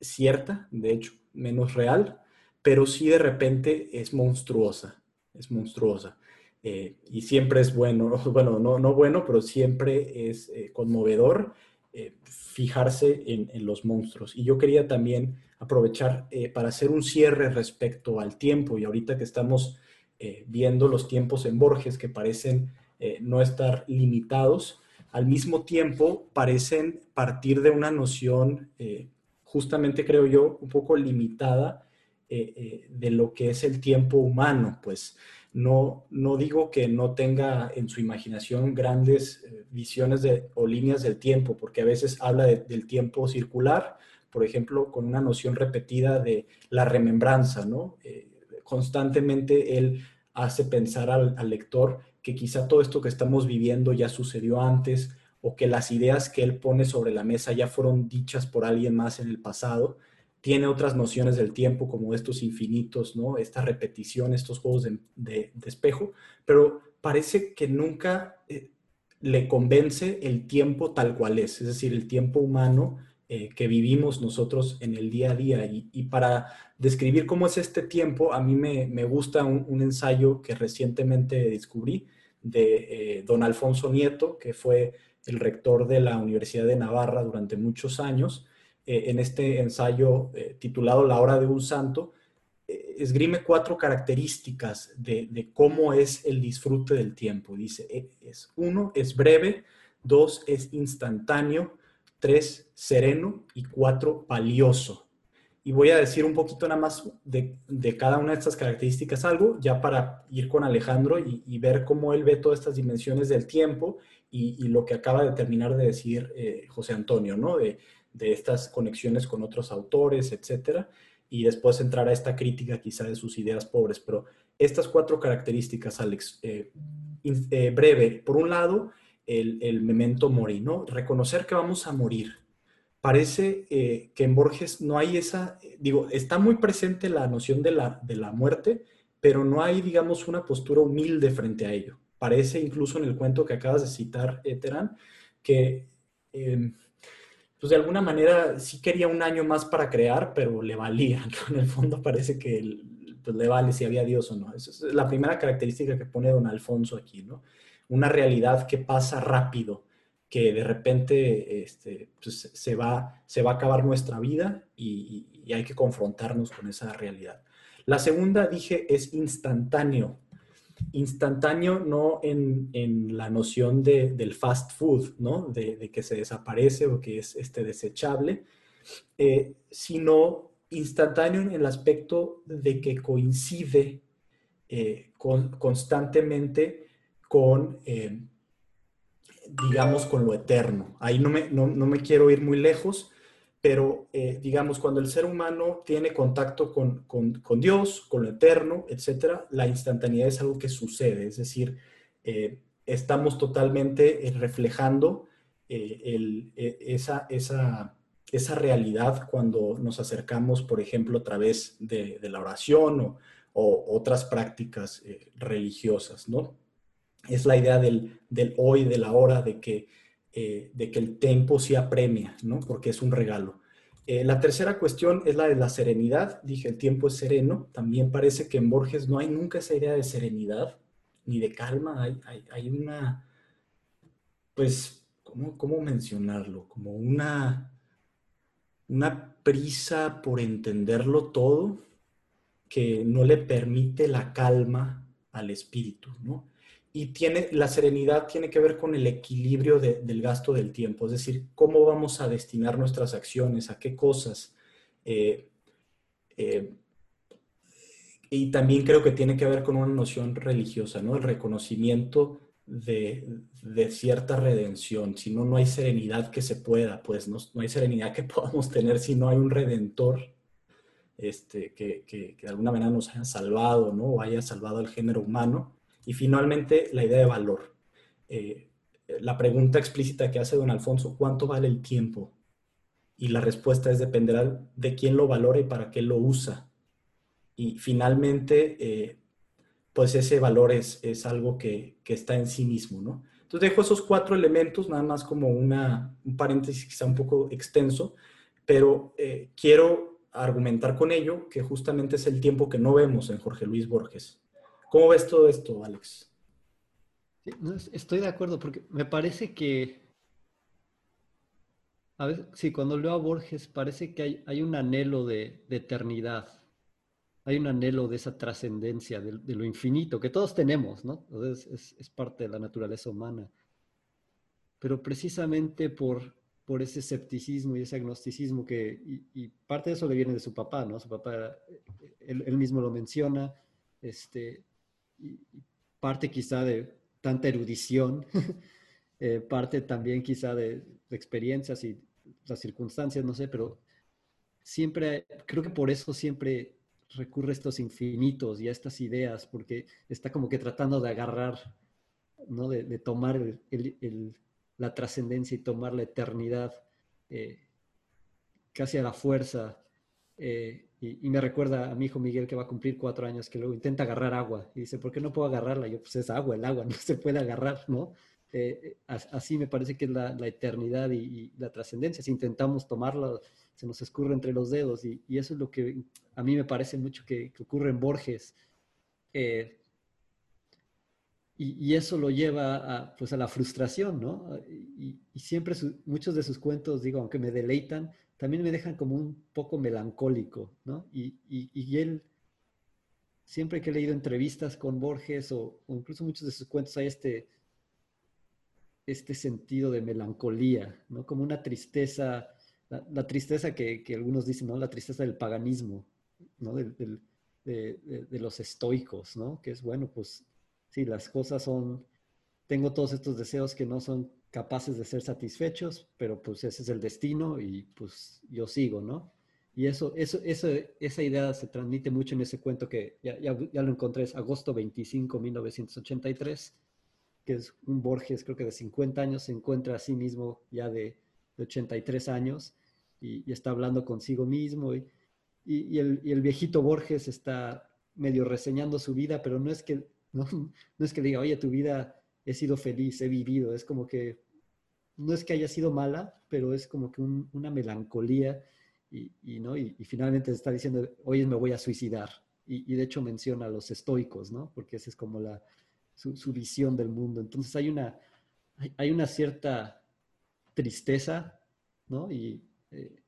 cierta, de hecho, menos real, pero sí de repente es monstruosa, es monstruosa. Eh, y siempre es bueno, <laughs> bueno, no, no bueno, pero siempre es conmovedor fijarse en, los monstruos. Y yo quería también aprovechar para hacer un cierre respecto al tiempo. Y ahorita que estamos viendo los tiempos en Borges que parecen no estar limitados, al mismo tiempo parecen partir de una noción, justamente creo yo, un poco limitada de lo que es el tiempo humano, pues no, no digo que no tenga en su imaginación grandes eh, visiones de, o líneas del tiempo, porque a veces habla del tiempo circular, por ejemplo, con una noción repetida de la remembranza, ¿no? Eh, constantemente él hace pensar al, lector que quizá todo esto que estamos viviendo ya sucedió antes o que las ideas que él pone sobre la mesa ya fueron dichas por alguien más en el pasado tiene otras nociones del tiempo como estos infinitos, ¿no? Esta repetición, estos juegos de, espejo, pero parece que nunca eh, le convence el tiempo tal cual es, es decir, el tiempo humano eh, que vivimos nosotros en el día a día. Y, para describir cómo es este tiempo, a mí me, gusta un, ensayo que recientemente descubrí de eh, don Alfonso Nieto, que fue el rector de la Universidad de Navarra durante muchos años, eh, en este ensayo titulado La hora de un santo, esgrime cuatro características de, cómo es el disfrute del tiempo. Dice, es uno, es breve, dos, es instantáneo, tres, sereno y cuatro, valioso. Y voy a decir un poquito nada más de, cada una de estas características algo, ya para ir con Alejandro y, ver cómo él ve todas estas dimensiones del tiempo y, lo que acaba de terminar de decir José Antonio, ¿no? De, de estas conexiones con otros autores, etcétera, y después entrar a esta crítica quizá de sus ideas pobres. Pero estas cuatro características, Alex, eh, eh, breve, por un lado, el, memento mori, ¿no? Reconocer que vamos a morir. Parece eh, que en Borges no hay esa, digo, está muy presente la noción de la, de la muerte, pero no hay, digamos, una postura humilde frente a ello. Parece incluso en el cuento que acabas de citar, Terán, que pues de alguna manera sí quería un año más para crear, pero le valía, En el fondo parece que pues, le vale si había Dios o no. Esa es la primera característica que pone don Alfonso aquí, ¿no? Una realidad que pasa rápido, que de repente este, pues, se, va, se va a acabar nuestra vida y, hay que confrontarnos con esa realidad. La segunda, dije, es instantáneo instantáneo no en, la noción del fast food, ¿no? De, que se desaparece o que es este, desechable, eh, sino instantáneo en el aspecto de que coincide eh, constantemente con, eh, digamos, con lo eterno. Ahí no me, no me quiero ir muy lejos, pero eh, digamos, cuando el ser humano tiene contacto con, Dios, con lo eterno, etcétera, la instantaneidad es algo que sucede, es decir, eh, estamos totalmente reflejando esa, esa, esa, realidad cuando nos acercamos, por ejemplo, a través de, la oración o, o otras prácticas religiosas, ¿no? Es la idea del, del hoy, de la hora, de que eh, de que el tiempo sí apremia, ¿no? Porque es un regalo. Eh, la tercera cuestión es la de la serenidad. Dije, el tiempo es sereno. También parece que en Borges no hay nunca esa idea de serenidad ni de calma. Hay, una, pues, ¿cómo, ¿cómo, mencionarlo? Como una, una prisa por entenderlo todo que no le permite la calma al espíritu, ¿no? Y tiene, la serenidad tiene que ver con el equilibrio del gasto del tiempo, es decir, cómo vamos a destinar nuestras acciones, a qué cosas. Eh, eh, y también creo que tiene que ver con una noción religiosa, ¿no? El reconocimiento de, cierta redención. Si no, no hay serenidad que se pueda, pues no, hay serenidad que <laughs> podamos tener si no hay un redentor este, que, que, que de alguna manera nos haya salvado, ¿no? O haya salvado al género humano Y finalmente, la idea de valor. Eh, la pregunta explícita que hace don Alfonso, ¿cuánto vale el tiempo? Y la respuesta es dependerá de quién lo valora y para qué lo usa. Y finalmente, eh, pues ese valor es, es algo que, que, está en sí mismo, ¿no? Entonces dejo esos cuatro elementos, nada más como una, un paréntesis quizá un poco extenso, pero eh, quiero argumentar con ello que justamente es el tiempo que no vemos en Jorge Luis Borges. ¿Cómo ves todo esto, Alex? estoy de acuerdo, porque me parece que, a ver, sí, cuando leo a Borges parece que hay, hay un anhelo de, de, eternidad, hay un anhelo de esa trascendencia, de, de, lo infinito, que todos tenemos, ¿no? Entonces es, es parte de la naturaleza humana. Pero precisamente por, por ese escepticismo y ese agnosticismo que, y, parte de eso le viene de su papá, ¿no? Su papá, él, él mismo lo menciona, este, y parte quizá de tanta erudición, <laughs> eh, parte también quizá de, experiencias y las circunstancias, no sé, pero siempre, creo que por eso siempre recurre a estos infinitos y a estas ideas, porque está como que tratando de agarrar, ¿no? De, tomar la trascendencia y tomar la eternidad eh, casi a la fuerza. Eh, y, y, me recuerda a mi hijo Miguel que va a cumplir cuatro años, que luego intenta agarrar agua y dice, ¿por qué no puedo agarrarla? Yo, pues es agua, el agua no se puede agarrar, ¿no? Eh, así me parece que es la, la eternidad y, y la trascendencia. Si intentamos tomarla, se nos escurre entre los dedos y, y, eso es lo que a mí me parece mucho que, que ocurre en Borges. Eh, y, y, eso lo lleva a, pues a la frustración, ¿no? Y, y siempre su, muchos de sus cuentos, digo, aunque me deleitan, también me dejan como un poco melancólico, ¿no? Y, y él, siempre que he leído entrevistas con Borges o, incluso muchos de sus cuentos, hay este, este sentido de melancolía, ¿no? Como una tristeza, la, tristeza que, que, algunos dicen, ¿no? La tristeza del paganismo, ¿no? Del, del, de, de, de los estoicos, ¿no? Que es, bueno, pues sí, las cosas son, tengo todos estos deseos que no son capaces de ser satisfechos, pero pues ese es el destino y pues yo sigo, ¿no? Y eso, eso, eso esa idea se transmite mucho en ese cuento que ya, ya, ya, lo encontré, es agosto 25, 1983, que es un Borges, creo que de 50 años, se encuentra a sí mismo ya de, de 83 años y, está hablando consigo mismo y, y, el, y el viejito Borges está medio reseñando su vida, pero no es que <laughs> ¿no? No es que diga, oye, tu vida he sido feliz, he vivido, es como que no es que haya sido mala, pero es como que un, una melancolía y, y ¿no? Y, finalmente está diciendo, hoy me voy a suicidar. Y, y, de hecho menciona a los estoicos, ¿no? Porque esa es como su, su visión del mundo. Entonces hay una, hay una cierta tristeza, ¿no? Y eh,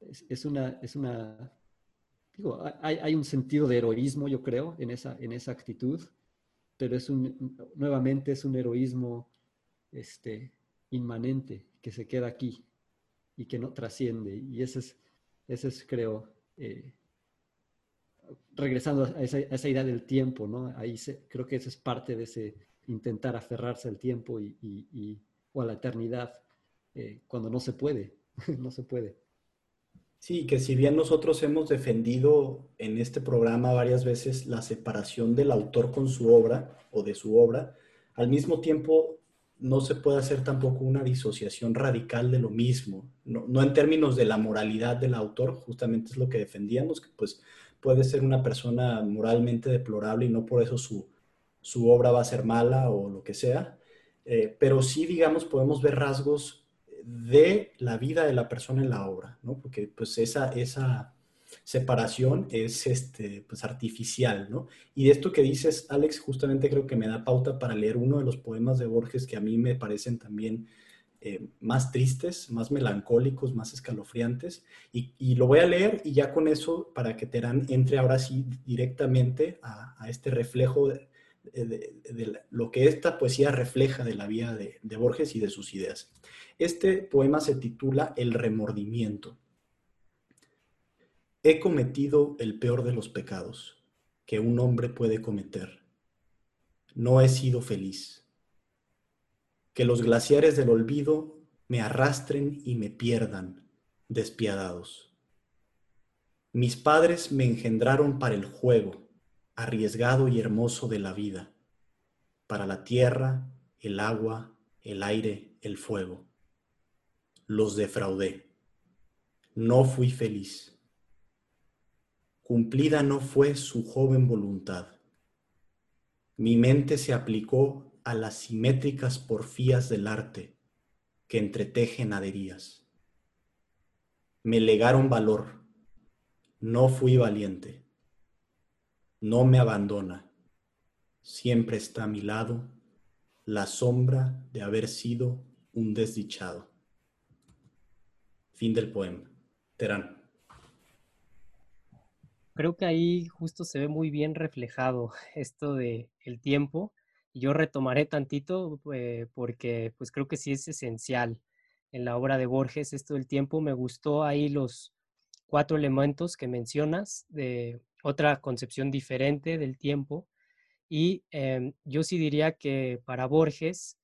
es, es, una, es una, digo, hay, hay un sentido de heroísmo, yo creo, en esa, en esa actitud pero es un, nuevamente es un heroísmo este, inmanente que se queda aquí y que no trasciende. Y ese es, ese es creo, eh, regresando a esa, a esa, idea del tiempo, ¿no? Ahí se, creo que eso es parte de ese intentar aferrarse al tiempo y, y, y o a la eternidad eh, cuando no se puede, <laughs> no se puede. Sí, que si bien nosotros hemos defendido en este programa varias veces la separación del autor con su obra o de su obra, al mismo tiempo no se puede hacer tampoco una disociación radical de lo mismo, no, no, en términos de la moralidad del autor, justamente es lo que defendíamos, que pues puede ser una persona moralmente deplorable y no por eso su, su obra va a ser mala o lo que sea, eh, pero sí, digamos, podemos ver rasgos de la vida de la persona en la obra, ¿no? Porque pues esa, esa separación es este, pues, artificial, ¿no? Y de esto que dices, Alex, justamente creo que me da pauta para leer uno de los poemas de Borges que a mí me parecen también eh, más tristes, más melancólicos, más escalofriantes. Y, y, lo voy a leer y ya con eso, para que Terán entre ahora sí directamente a, a este reflejo de, de, de, lo que esta poesía refleja de la vida de, de Borges y de sus ideas. Este poema se titula El remordimiento. He cometido el peor de los pecados que un hombre puede cometer. No he sido feliz. Que los glaciares del olvido me arrastren y me pierdan, despiadados. Mis padres me engendraron para el juego, arriesgado y hermoso de la vida, para la tierra, el agua, el aire, el fuego. Los defraudé. No fui feliz. Cumplida no fue su joven voluntad. Mi mente se aplicó a las simétricas porfías del arte que entretejen aderías. Me legaron valor. No fui valiente. No me abandona. Siempre está a mi lado la sombra de haber sido un desdichado. Fin del poema. Terán. Creo que ahí justo se ve muy bien reflejado <laughs> esto de el tiempo. Yo retomaré tantito eh, porque pues creo que sí es esencial en la obra de Borges esto del tiempo. Me gustó ahí los cuatro elementos que mencionas de otra concepción diferente del tiempo y em, yo sí diría que para Borges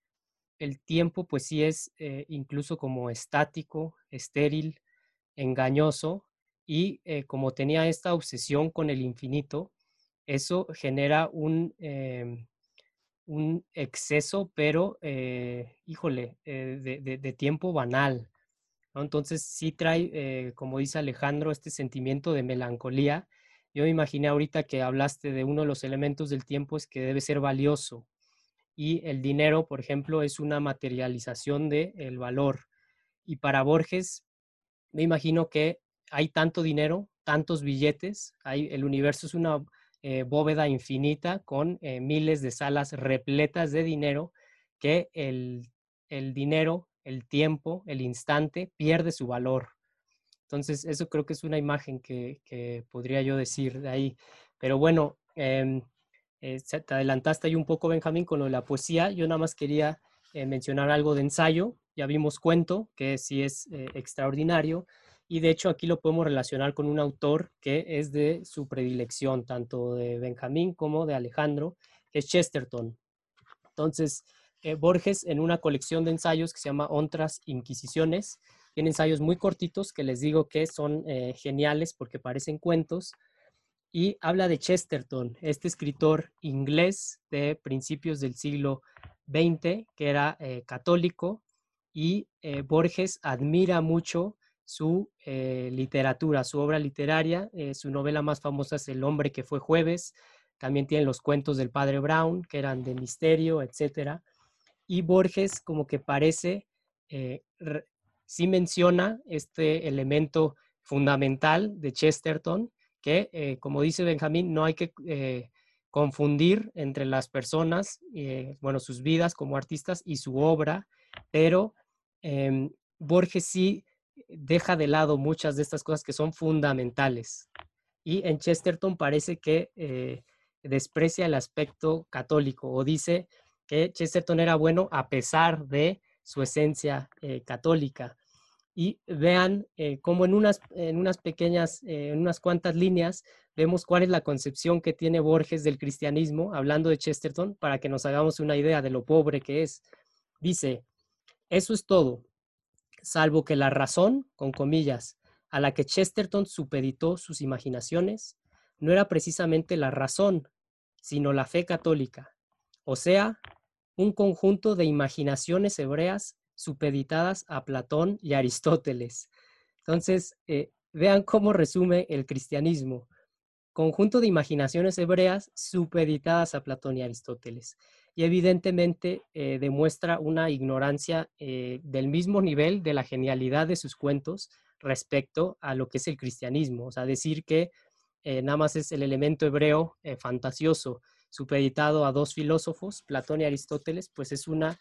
el tiempo pues sí es eh, incluso como estático, estéril, engañoso y eh, como tenía esta obsesión con el infinito, eso genera un, em, un exceso, pero, eh, híjole, de, tiempo banal. Entonces sí trae, como dice Alejandro, este sentimiento de melancolía yo me imaginé ahorita que hablaste de uno de los elementos del tiempo es que debe ser valioso y el dinero, por ejemplo, es una materialización del el valor. Y para Borges, me imagino que hay tanto dinero, tantos billetes, hay, el universo es una eh, bóveda infinita con eh, miles de salas repletas de dinero que el, el dinero, el tiempo, el instante pierde su valor. Entonces, eso creo que es una imagen que, podría yo decir de ahí. Pero bueno, em, eh, te adelantaste ahí un poco, Benjamín, con lo de la poesía. Yo nada más quería eh, mencionar algo de ensayo. Ya vimos cuento, que sí es eh, extraordinario. Y de hecho aquí lo podemos relacionar con un autor que es de su predilección, tanto de Benjamín como de Alejandro, que es Chesterton. Entonces, Borges en una colección de ensayos que se llama Ontras Inquisiciones, tiene ensayos muy cortitos que les digo que son eh, geniales porque parecen cuentos. Y habla de Chesterton, este escritor inglés de principios del siglo XX, que era eh, católico, y eh, Borges admira mucho su literatura, su obra literaria. su novela más famosa es El hombre que fue jueves. También tiene los cuentos del padre Brown, que eran de misterio, etc. Y Borges como que parece sí menciona este elemento fundamental de Chesterton, que, eh, como dice Benjamín, no hay que eh, confundir entre las personas, eh, bueno, sus vidas como artistas y su obra, pero em, Borges sí deja de lado muchas de estas cosas que son fundamentales. Y en Chesterton parece que desprecia el aspecto católico o dice que Chesterton era bueno a pesar de su esencia católica y vean eh, cómo en unas, en unas pequeñas, eh, en unas cuantas líneas, vemos cuál es la concepción que tiene Borges del cristianismo, hablando de Chesterton, para que nos hagamos una idea de lo pobre que es. Dice, eso es todo, salvo que la razón, con comillas, a la que Chesterton supeditó sus imaginaciones, no era precisamente la razón, sino la fe católica, o sea, un conjunto de imaginaciones hebreas supeditadas a Platón y Aristóteles. Entonces, eh, vean cómo resume el cristianismo. Conjunto de imaginaciones hebreas supeditadas a Platón y Aristóteles. Y evidentemente eh, demuestra una ignorancia eh, del mismo nivel de la genialidad de sus cuentos respecto a lo que es el cristianismo. O sea, decir que nada más es el elemento hebreo fantasioso supeditado a dos filósofos, Platón y Aristóteles, pues es una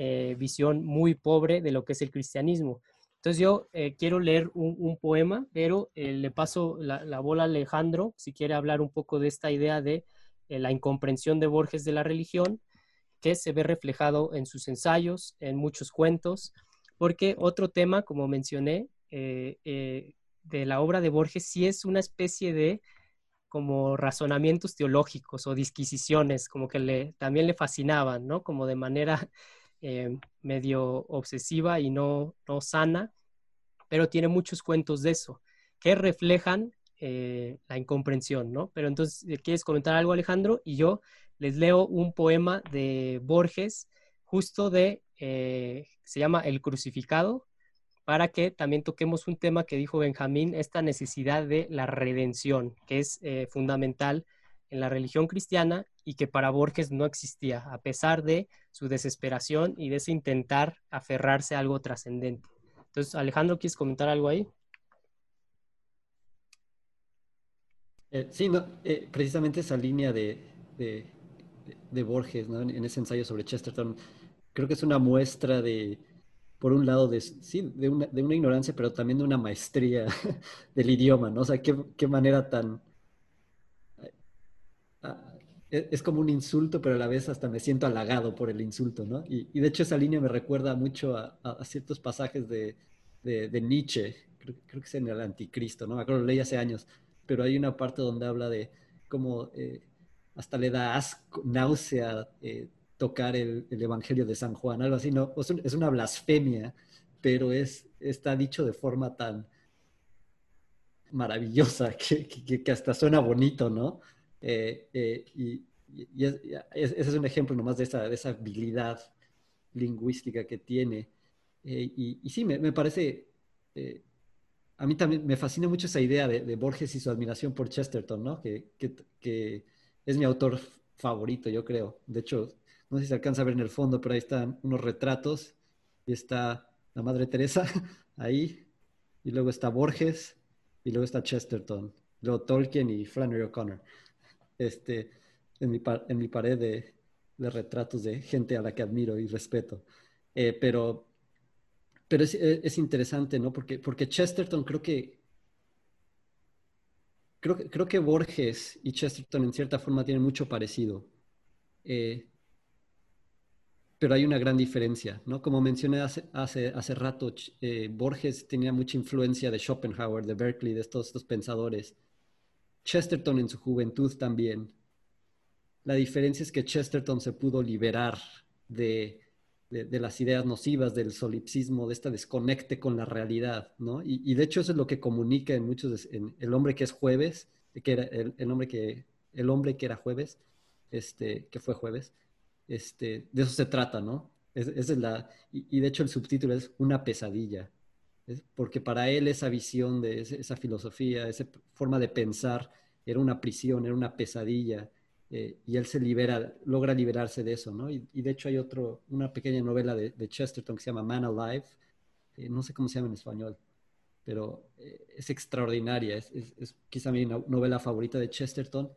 eh, visión muy pobre de lo que es el cristianismo. Entonces yo eh, quiero leer un, poema, pero eh, le paso la, bola a Alejandro, si quiere hablar un poco de esta idea de la incomprensión de Borges de la religión, que se ve reflejado en sus ensayos, en muchos cuentos, porque otro tema, como mencioné, de la obra de Borges sí es una especie de como razonamientos teológicos o disquisiciones, como que le, también le fascinaban, ¿no? Como de manera eh, medio obsesiva y no, no sana, pero tiene muchos cuentos de eso, que reflejan eh, la incomprensión, ¿no? Pero entonces, ¿quieres comentar algo, Alejandro? Y yo les leo un poema de Borges, justo de, eh, se llama El crucificado, para que también toquemos un tema que dijo Benjamín, esta necesidad de la redención, que es eh, fundamental en la religión cristiana y que para Borges no existía, a pesar de su desesperación y de ese intentar aferrarse a algo trascendente. Entonces, Alejandro, ¿quieres comentar algo ahí? Eh, sí, eh, precisamente esa línea de, de, Borges, ¿no? en, ese ensayo sobre Chesterton, creo que es una muestra de, por un lado, de, sí, de, una, de una ignorancia, pero también de una maestría <laughs> del idioma, ¿no? O sea, qué, qué manera tan... E, es como un insulto, pero a la vez hasta me siento halagado por el insulto, ¿no? Y, de hecho esa línea me recuerda mucho a, ciertos pasajes de, de Nietzsche, creo, que es en el Anticristo, ¿no? Me acuerdo, lo leí hace años, pero hay una parte donde habla de cómo eh, hasta le da asco, náusea eh, tocar el, Evangelio de San Juan, algo así, ¿no? Es una blasfemia, pero es, está dicho de forma tan maravillosa que, que, hasta suena bonito, ¿no? Eh, y, ese es un ejemplo nomás de esa, de esa habilidad lingüística que tiene. y, sí, me, me parece a mí también me fascina mucho esa idea de, Borges y su admiración por Chesterton, ¿no? Que, es mi autor favorito, yo creo. De hecho, no sé si se alcanza a ver en el fondo, pero ahí están unos retratos y está la Madre Teresa <laughs> ahí, y luego está Borges, y luego está Chesterton, luego Tolkien y Flannery O'Connor. Este, en mi, en mi pared de, retratos de gente a la que admiro y respeto. Eh, pero pero eh, es, interesante, ¿no? Porque, porque Chesterton creo que, creo, creo que Borges y Chesterton en cierta forma tienen mucho parecido. Eh, pero hay una gran diferencia, ¿no? Como mencioné hace, hace, hace rato, eh, Borges tenía mucha influencia de Schopenhauer, de Berkeley, de estos, estos pensadores. Chesterton en su juventud también. La diferencia es que Chesterton se pudo liberar de, de, las ideas nocivas, del solipsismo, de esta desconecte con la realidad, ¿no? Y, de hecho eso es lo que comunica en muchos, en el hombre que es jueves, que el, hombre que, el hombre que era jueves, este, que fue jueves, este, de eso se trata, ¿no? Es la, y, de hecho el subtítulo es una pesadilla, porque para él esa visión de esa filosofía, esa forma de pensar, era una prisión, era una pesadilla, eh, y él se libera, logra liberarse de eso, ¿no? Y, de hecho hay otro, una pequeña novela de, Chesterton que se llama Man Alive, eh, no sé cómo se llama en español, pero eh, es extraordinaria, es, es, quizá mi novela favorita de Chesterton,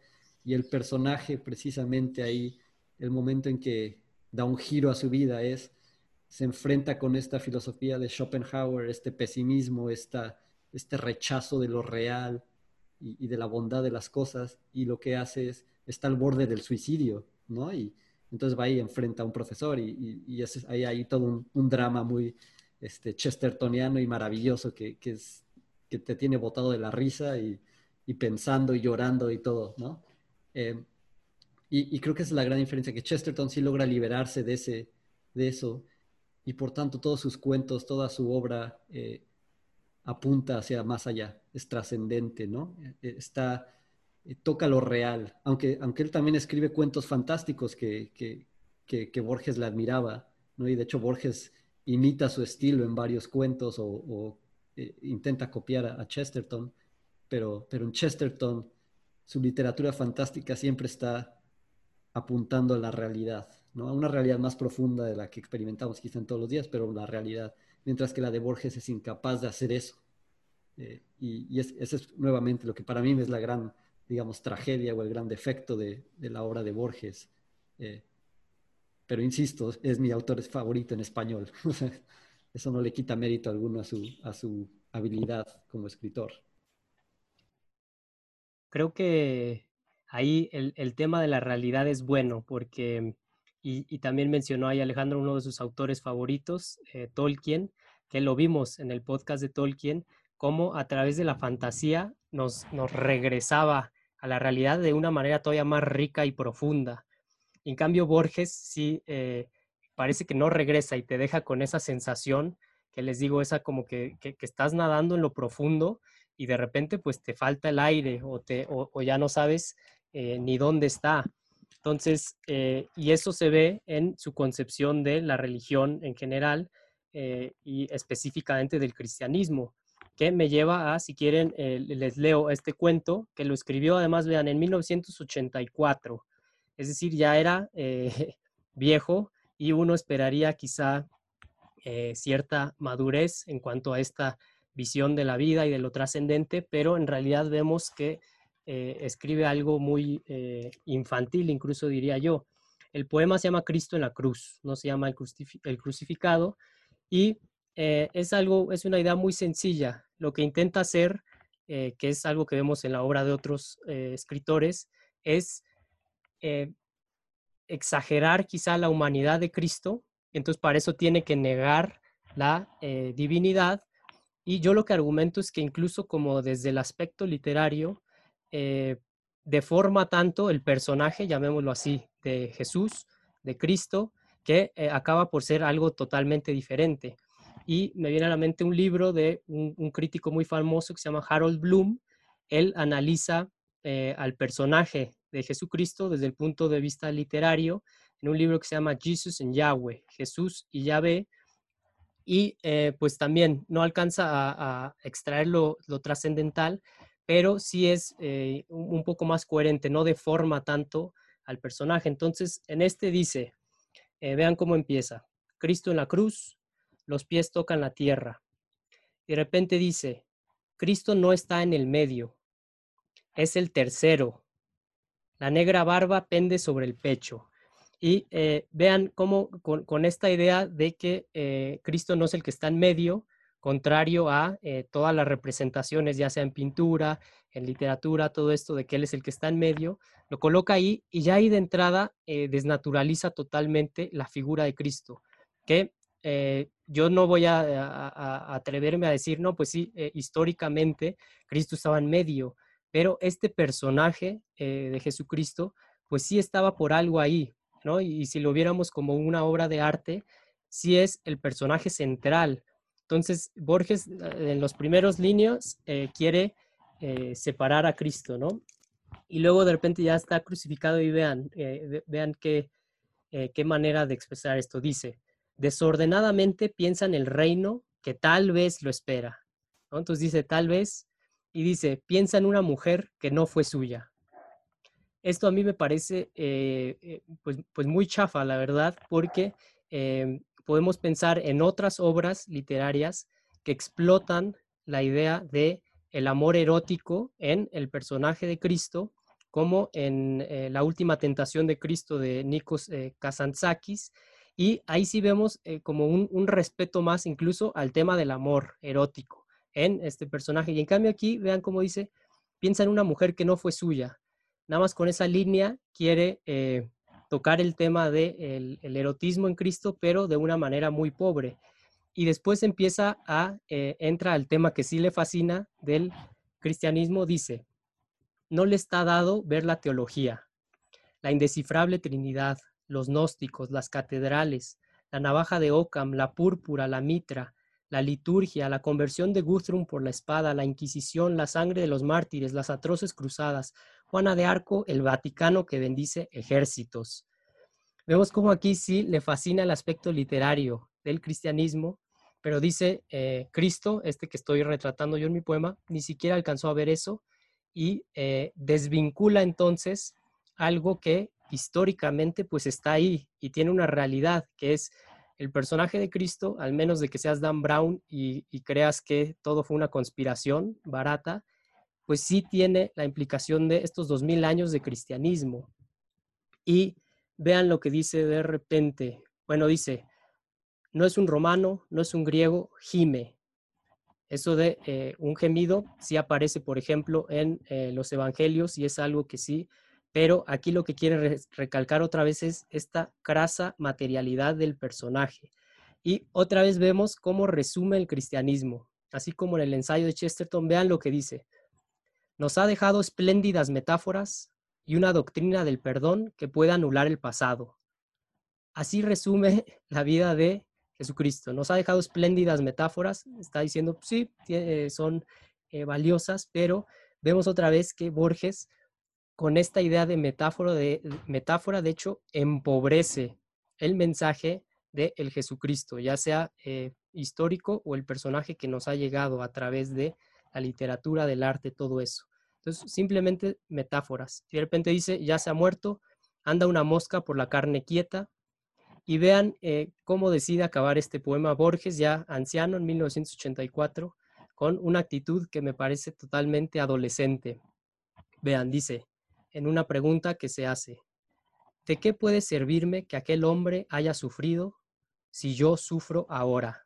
y el personaje precisamente ahí, el momento en que da un giro a su vida es, se enfrenta con esta filosofía de Schopenhauer, este pesimismo, esta, este rechazo de lo real y, y de la bondad de las cosas, y lo que hace es está al borde del suicidio, ¿no? Y entonces va ahí enfrenta a un profesor y, y, ahí hay todo un, drama muy este, chestertoniano y maravilloso que, que, es, que te tiene botado de la risa y, y pensando y llorando y todo, ¿no? Eh, y, creo que esa es la gran diferencia, que Chesterton sí logra liberarse de, ese, de eso y por tanto todos sus cuentos, toda su obra eh, apunta hacia más allá, es trascendente, ¿no? Eh, está eh, toca lo real, aunque, aunque él también escribe cuentos fantásticos que, que, Borges le admiraba, ¿no? Y de hecho Borges imita su estilo en varios cuentos o, intenta copiar a, Chesterton, pero, pero en Chesterton su literatura fantástica siempre está apuntando a la realidad, ¿no? A una realidad más profunda de la que experimentamos quizá en todos los días, pero la realidad, mientras que la de Borges es incapaz de hacer eso. Eh, y, eso es nuevamente lo que para mí es la gran digamos, tragedia o el gran defecto de, la obra de Borges. Eh, pero insisto, es mi autor favorito en español. <laughs> Eso no le quita mérito alguno a su, a su habilidad como escritor. Creo que ahí el, tema de la realidad es bueno porque, y, también mencionó ahí Alejandro uno de sus autores favoritos, eh, Tolkien, que lo vimos en el podcast de Tolkien, cómo a través de la fantasía nos, nos regresaba a la realidad de una manera todavía más rica y profunda. En cambio, Borges sí eh, parece que no regresa y te deja con esa sensación que les digo, esa como que, estás nadando en lo profundo y de repente pues te falta el aire o, te, o, ya no sabes eh, ni dónde está. Entonces, eh, y eso se ve en su concepción de la religión en general eh, y específicamente del cristianismo, que me lleva a, si quieren, eh, les leo este cuento, que lo escribió además, vean, en 1984. Es decir, ya era <laughs> viejo y uno esperaría quizá cierta madurez en cuanto a esta visión de la vida y de lo trascendente, pero en realidad vemos que eh, escribe algo muy eh, infantil, incluso diría yo. El poema se llama Cristo en la cruz, no se llama el, crucificado, y eh, es algo, es una idea muy sencilla. Lo que intenta hacer, que es algo que vemos en la obra de otros escritores, es exagerar quizá la humanidad de Cristo, entonces para eso tiene que negar la divinidad, y yo lo que argumento es que incluso como desde el aspecto literario, eh, deforma tanto el personaje, llamémoslo así, de Jesús, de Cristo, que eh, acaba por ser algo totalmente diferente. Y me viene a la mente un libro de un, crítico muy famoso que se llama Harold Bloom. Él analiza eh, al personaje de Jesucristo desde el punto de vista literario en un libro que se llama Jesus and Yahweh, Jesús y Yahvé, y pues también no alcanza a, extraer lo, lo trascendental, pero sí es eh, un poco más coherente, no deforma tanto al personaje. Entonces, en este dice, eh, vean cómo empieza, Cristo en la cruz, los pies tocan la tierra. Y de repente dice, Cristo no está en el medio, es el tercero. La negra barba pende sobre el pecho. Y eh, vean cómo con, esta idea de que Cristo no es el que está en medio, contrario a eh, todas las representaciones, ya sea en pintura, en literatura, todo esto de que él es el que está en medio, lo coloca ahí y ya ahí de entrada eh, desnaturaliza totalmente la figura de Cristo, que eh, yo no voy a, atreverme a decir, no, pues sí, históricamente Cristo estaba en medio, pero este personaje de Jesucristo, pues sí estaba por algo ahí, ¿no? Y, y si lo viéramos como una obra de arte, sí es el personaje central, entonces, Borges eh, en los primeros líneas eh, quiere eh, separar a Cristo, ¿no? Y luego de repente ya está crucificado y vean, vean qué, qué manera de expresar esto. Dice, desordenadamente piensa en el reino que tal vez lo espera. ¿no? Entonces dice, tal vez, y dice, piensa en una mujer que no fue suya. Esto a mí me parece pues, pues muy chafa, la verdad, porque podemos pensar en otras obras literarias que explotan la idea de el amor erótico en el personaje de Cristo, como en eh, La última tentación de Cristo de Nikos eh, Kazantzakis, y ahí sí vemos eh, como un, un, respeto más incluso al tema del amor erótico en este personaje. Y en cambio aquí, vean cómo dice, piensa en una mujer que no fue suya. Nada más con esa línea quiere tocar el tema del el erotismo en Cristo, pero de una manera muy pobre. Y después empieza a, eh, entra al tema que sí le fascina del cristianismo, dice, no le está dado ver la teología, la indescifrable Trinidad, los gnósticos, las catedrales, la navaja de Ockham, la púrpura, la mitra, la liturgia, la conversión de Guthrum por la espada, la Inquisición, la sangre de los mártires, las atroces cruzadas, Juana de Arco, el Vaticano que bendice ejércitos. Vemos cómo aquí sí le fascina el aspecto literario del cristianismo, pero dice eh, Cristo, este que estoy retratando yo en mi poema, ni siquiera alcanzó a ver eso y eh, desvincula entonces algo que históricamente pues está ahí y tiene una realidad que es el personaje de Cristo, al menos de que seas Dan Brown y creas que todo fue una conspiración barata, pues sí tiene la implicación de estos dos mil años de cristianismo. Y vean lo que dice de repente. Bueno, dice, no es un romano, no es un griego, gime. Eso de eh, un gemido sí aparece, por ejemplo, en eh, los evangelios y es algo que sí, pero aquí lo que quiere recalcar otra vez es esta crasa materialidad del personaje. Y otra vez vemos cómo resume el cristianismo, así como en el ensayo de Chesterton, vean lo que dice. Nos ha dejado espléndidas metáforas y una doctrina del perdón que pueda anular el pasado. Así resume <laughs> la vida de Jesucristo. Nos ha dejado espléndidas metáforas, está diciendo, sí, eh, son eh, valiosas, pero vemos otra vez que Borges con esta idea de metáfora, de, metáfora, de hecho, empobrece el mensaje de el Jesucristo, ya sea eh, histórico o el personaje que nos ha llegado a través de la literatura, del arte, todo eso. Entonces, simplemente metáforas. De repente dice, ya se ha muerto, anda una mosca por la carne quieta, y vean eh, cómo decide acabar este poema Borges, ya anciano, en 1984, con una actitud que me parece totalmente adolescente. Vean, dice, en una pregunta que se hace, ¿de qué puede servirme que aquel hombre haya sufrido si yo sufro ahora?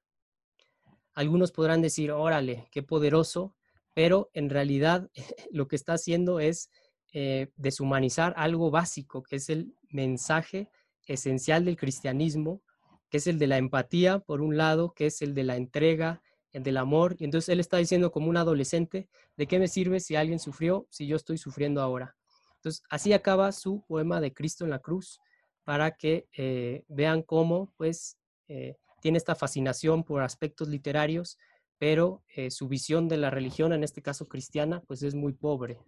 Algunos podrán decir, órale, qué poderoso, pero en realidad <laughs> lo que está haciendo es eh, deshumanizar algo básico, que es el mensaje esencial del cristianismo, que es el de la empatía, por un lado, que es el de la entrega, el del amor. Y entonces él está diciendo como un adolescente, ¿de qué me sirve si alguien sufrió, si yo estoy sufriendo ahora? Entonces, así acaba su poema de Cristo en la cruz, para que eh, vean cómo, pues, eh, tiene esta fascinación por aspectos literarios, pero eh, su visión de la religión, en este caso cristiana, pues es muy pobre.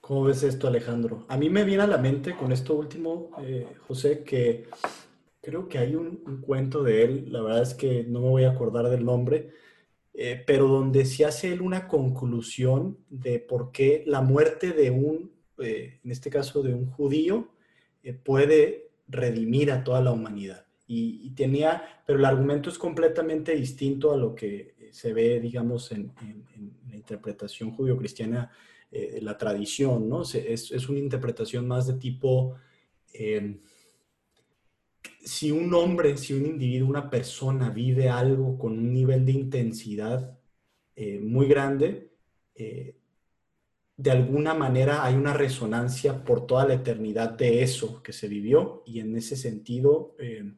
¿Cómo ves esto, Alejandro? A mí me viene a la mente con esto último, eh, José, que creo que hay un, cuento de él, la verdad es que no me voy a acordar del nombre, eh, pero donde se hace él una conclusión de por qué la muerte de un, en este caso de un judío, puede redimir a toda la humanidad. Y, tenía, pero el argumento es completamente distinto a lo que se ve, digamos, en, en la interpretación judío-cristiana eh, la tradición, ¿no? Es, es, una interpretación más de tipo, em, si un hombre, si un individuo, una persona vive algo con un nivel de intensidad eh, muy grande, eh, de alguna manera hay una resonancia por toda la eternidad de eso que se vivió y en ese sentido em,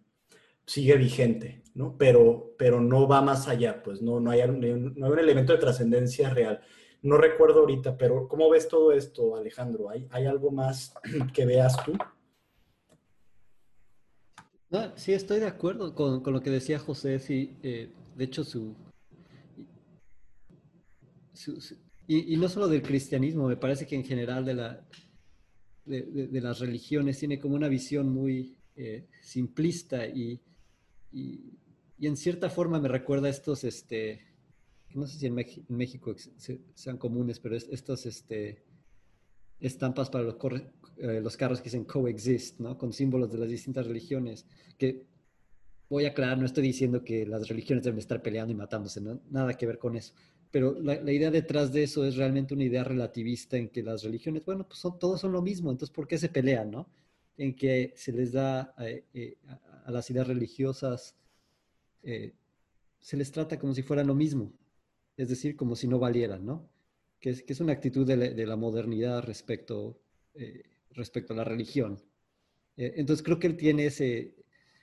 sigue vigente, ¿no? Pero, pero no va más allá, pues no, no, hay, no hay un elemento de trascendencia real. No recuerdo ahorita, pero ¿cómo ves todo esto, Alejandro? ¿Hay, algo más <clears throat> que veas tú? sí, estoy de acuerdo con, lo que decía José. Sí, eh, de hecho, su, y, no solo del cristianismo, me parece que en general de, la, de, las religiones tiene como una visión muy eh, simplista y, y, en cierta forma me recuerda a estos, este, no sé si en, México sean comunes, pero estas este, estampas para los, eh, los, carros que dicen coexist, ¿no? Con símbolos de las distintas religiones, que voy a aclarar, no estoy diciendo que las religiones deben estar peleando y matándose, ¿no? nada que ver con eso. Pero la, idea detrás de eso es realmente una idea relativista en que las religiones, bueno, pues son, todos son lo mismo, entonces ¿por qué se pelean, no? En que se les da eh, eh, a, las ideas religiosas, se les trata como si fueran lo mismo, es decir, como si no valieran, ¿no? Que es, que es una actitud de la, modernidad respecto, eh, respecto a la religión. Eh, entonces creo que él tiene ese,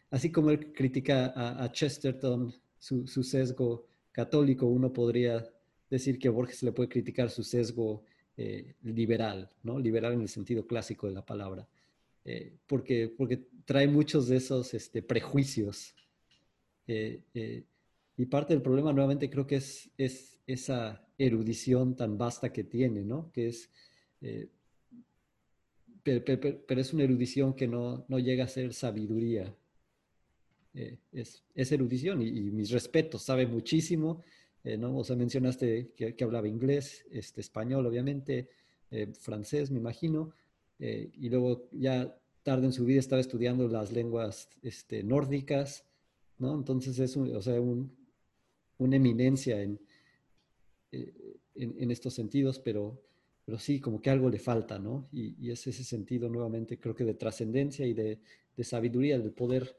así como él critica a, Chesterton su, sesgo católico, uno podría decir que a Borges le puede criticar su sesgo eh, liberal, ¿no? Liberal en el sentido clásico de la palabra, porque, porque trae muchos de esos este, prejuicios y parte del problema nuevamente creo que es, es esa erudición tan vasta que tiene, ¿no? Que es, eh, pero, es una erudición que no, no llega a ser sabiduría. Eh, es, es, erudición y, mis respetos, sabe muchísimo, eh, ¿no? O sea, mencionaste que, que, hablaba inglés, este, español, obviamente, francés, me imagino, y luego ya tarde en su vida estaba estudiando las lenguas este, nórdicas, ¿no? Entonces es un, o sea, un, una eminencia eh, en, en, estos sentidos, pero, pero sí, como que algo le falta, ¿no? Y, es ese sentido nuevamente, creo que de trascendencia y de, de, sabiduría, del poder,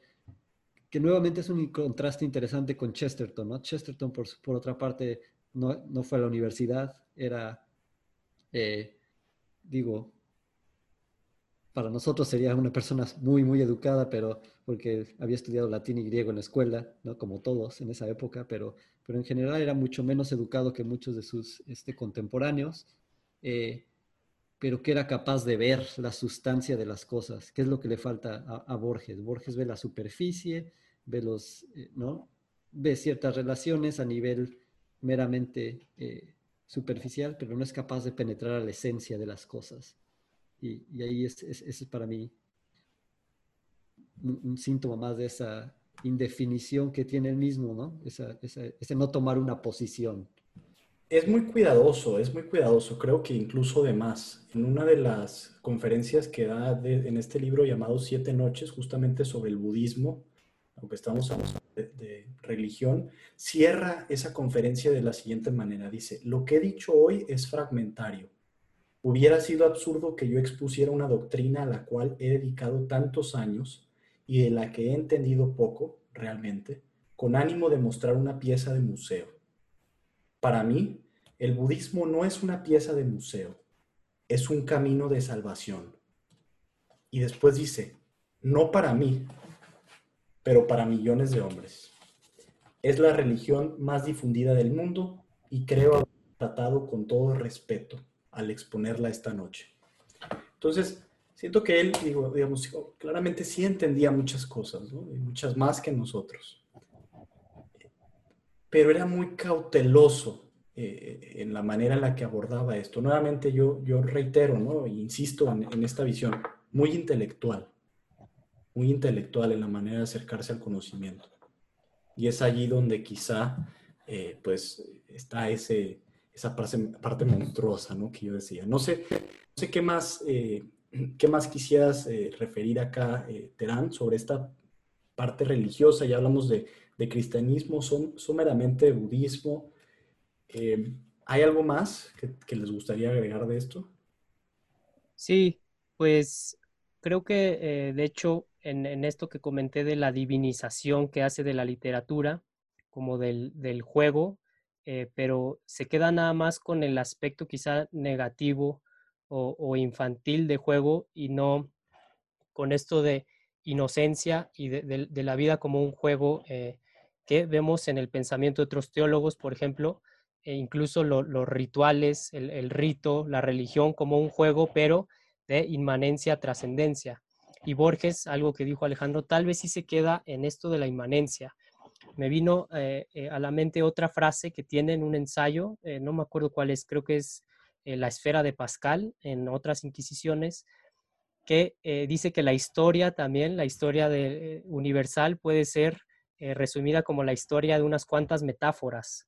que nuevamente es un contraste interesante con Chesterton, ¿no? Chesterton, por, por otra parte, no, no, fue a la universidad, era, eh, digo, para nosotros sería una persona muy, muy educada, pero porque había estudiado latín y griego en la escuela, ¿no? Como todos en esa época, pero, pero en general era mucho menos educado que muchos de sus este, contemporáneos, eh, pero que era capaz de ver la sustancia de las cosas, que es lo que le falta a, Borges. Borges ve la superficie, ve los, eh, ¿no? Ve ciertas relaciones a nivel meramente eh, superficial, pero no es capaz de penetrar a la esencia de las cosas. Y, ahí es, es, para mí un, síntoma más de esa indefinición que tiene el mismo, ¿no? ese no tomar una posición. Es muy cuidadoso, es muy cuidadoso, creo que incluso de más. En una de las conferencias que da en este libro llamado Siete Noches, justamente sobre el budismo, aunque estamos hablando de, religión, cierra esa conferencia de la siguiente manera. Dice, lo que he dicho hoy es fragmentario. Hubiera sido absurdo que yo expusiera una doctrina a la cual he dedicado tantos años y de la que he entendido poco, realmente, con ánimo de mostrar una pieza de museo. Para mí, el budismo no es una pieza de museo, es un camino de salvación. Y después dice, no para mí, pero para millones de hombres. Es la religión más difundida del mundo y creo haber tratado con todo respeto al exponerla esta noche. Entonces, siento que él, digamos, claramente sí entendía muchas cosas, muchas más que nosotros. Pero era muy cauteloso eh, en la manera en la que abordaba esto. Nuevamente yo, yo reitero, ¿no? insisto en esta visión, muy intelectual muy intelectual en la manera de acercarse al conocimiento. Y es allí donde quizá, eh, pues, está ese, esa parte, parte, monstruosa, ¿no? Que yo decía. No sé, no sé qué más, eh, qué más quisieras eh, referir acá, Terán, sobre esta parte religiosa. Ya hablamos de, de cristianismo, son, son meramente budismo. ¿Hay algo más que, que les gustaría agregar de esto? Sí, pues creo que de hecho en, esto que comenté de la divinización que hace de la literatura, como del, juego, eh, pero se queda nada más con el aspecto quizá negativo o, infantil de juego y no con esto de inocencia y de, la vida como un juego eh, que vemos en el pensamiento de otros teólogos, por ejemplo, e incluso los rituales, el, el, rito, la religión como un juego, pero de inmanencia, trascendencia. Y Borges, algo que dijo Alejandro, tal vez sí se queda en esto de la inmanencia. Me vino eh, eh, a la mente otra frase que tiene en un ensayo, eh, no me acuerdo cuál es, creo que es La esfera de Pascal en otras Inquisiciones, que dice que la historia también, la historia universal puede ser resumida como la historia de unas cuantas metáforas.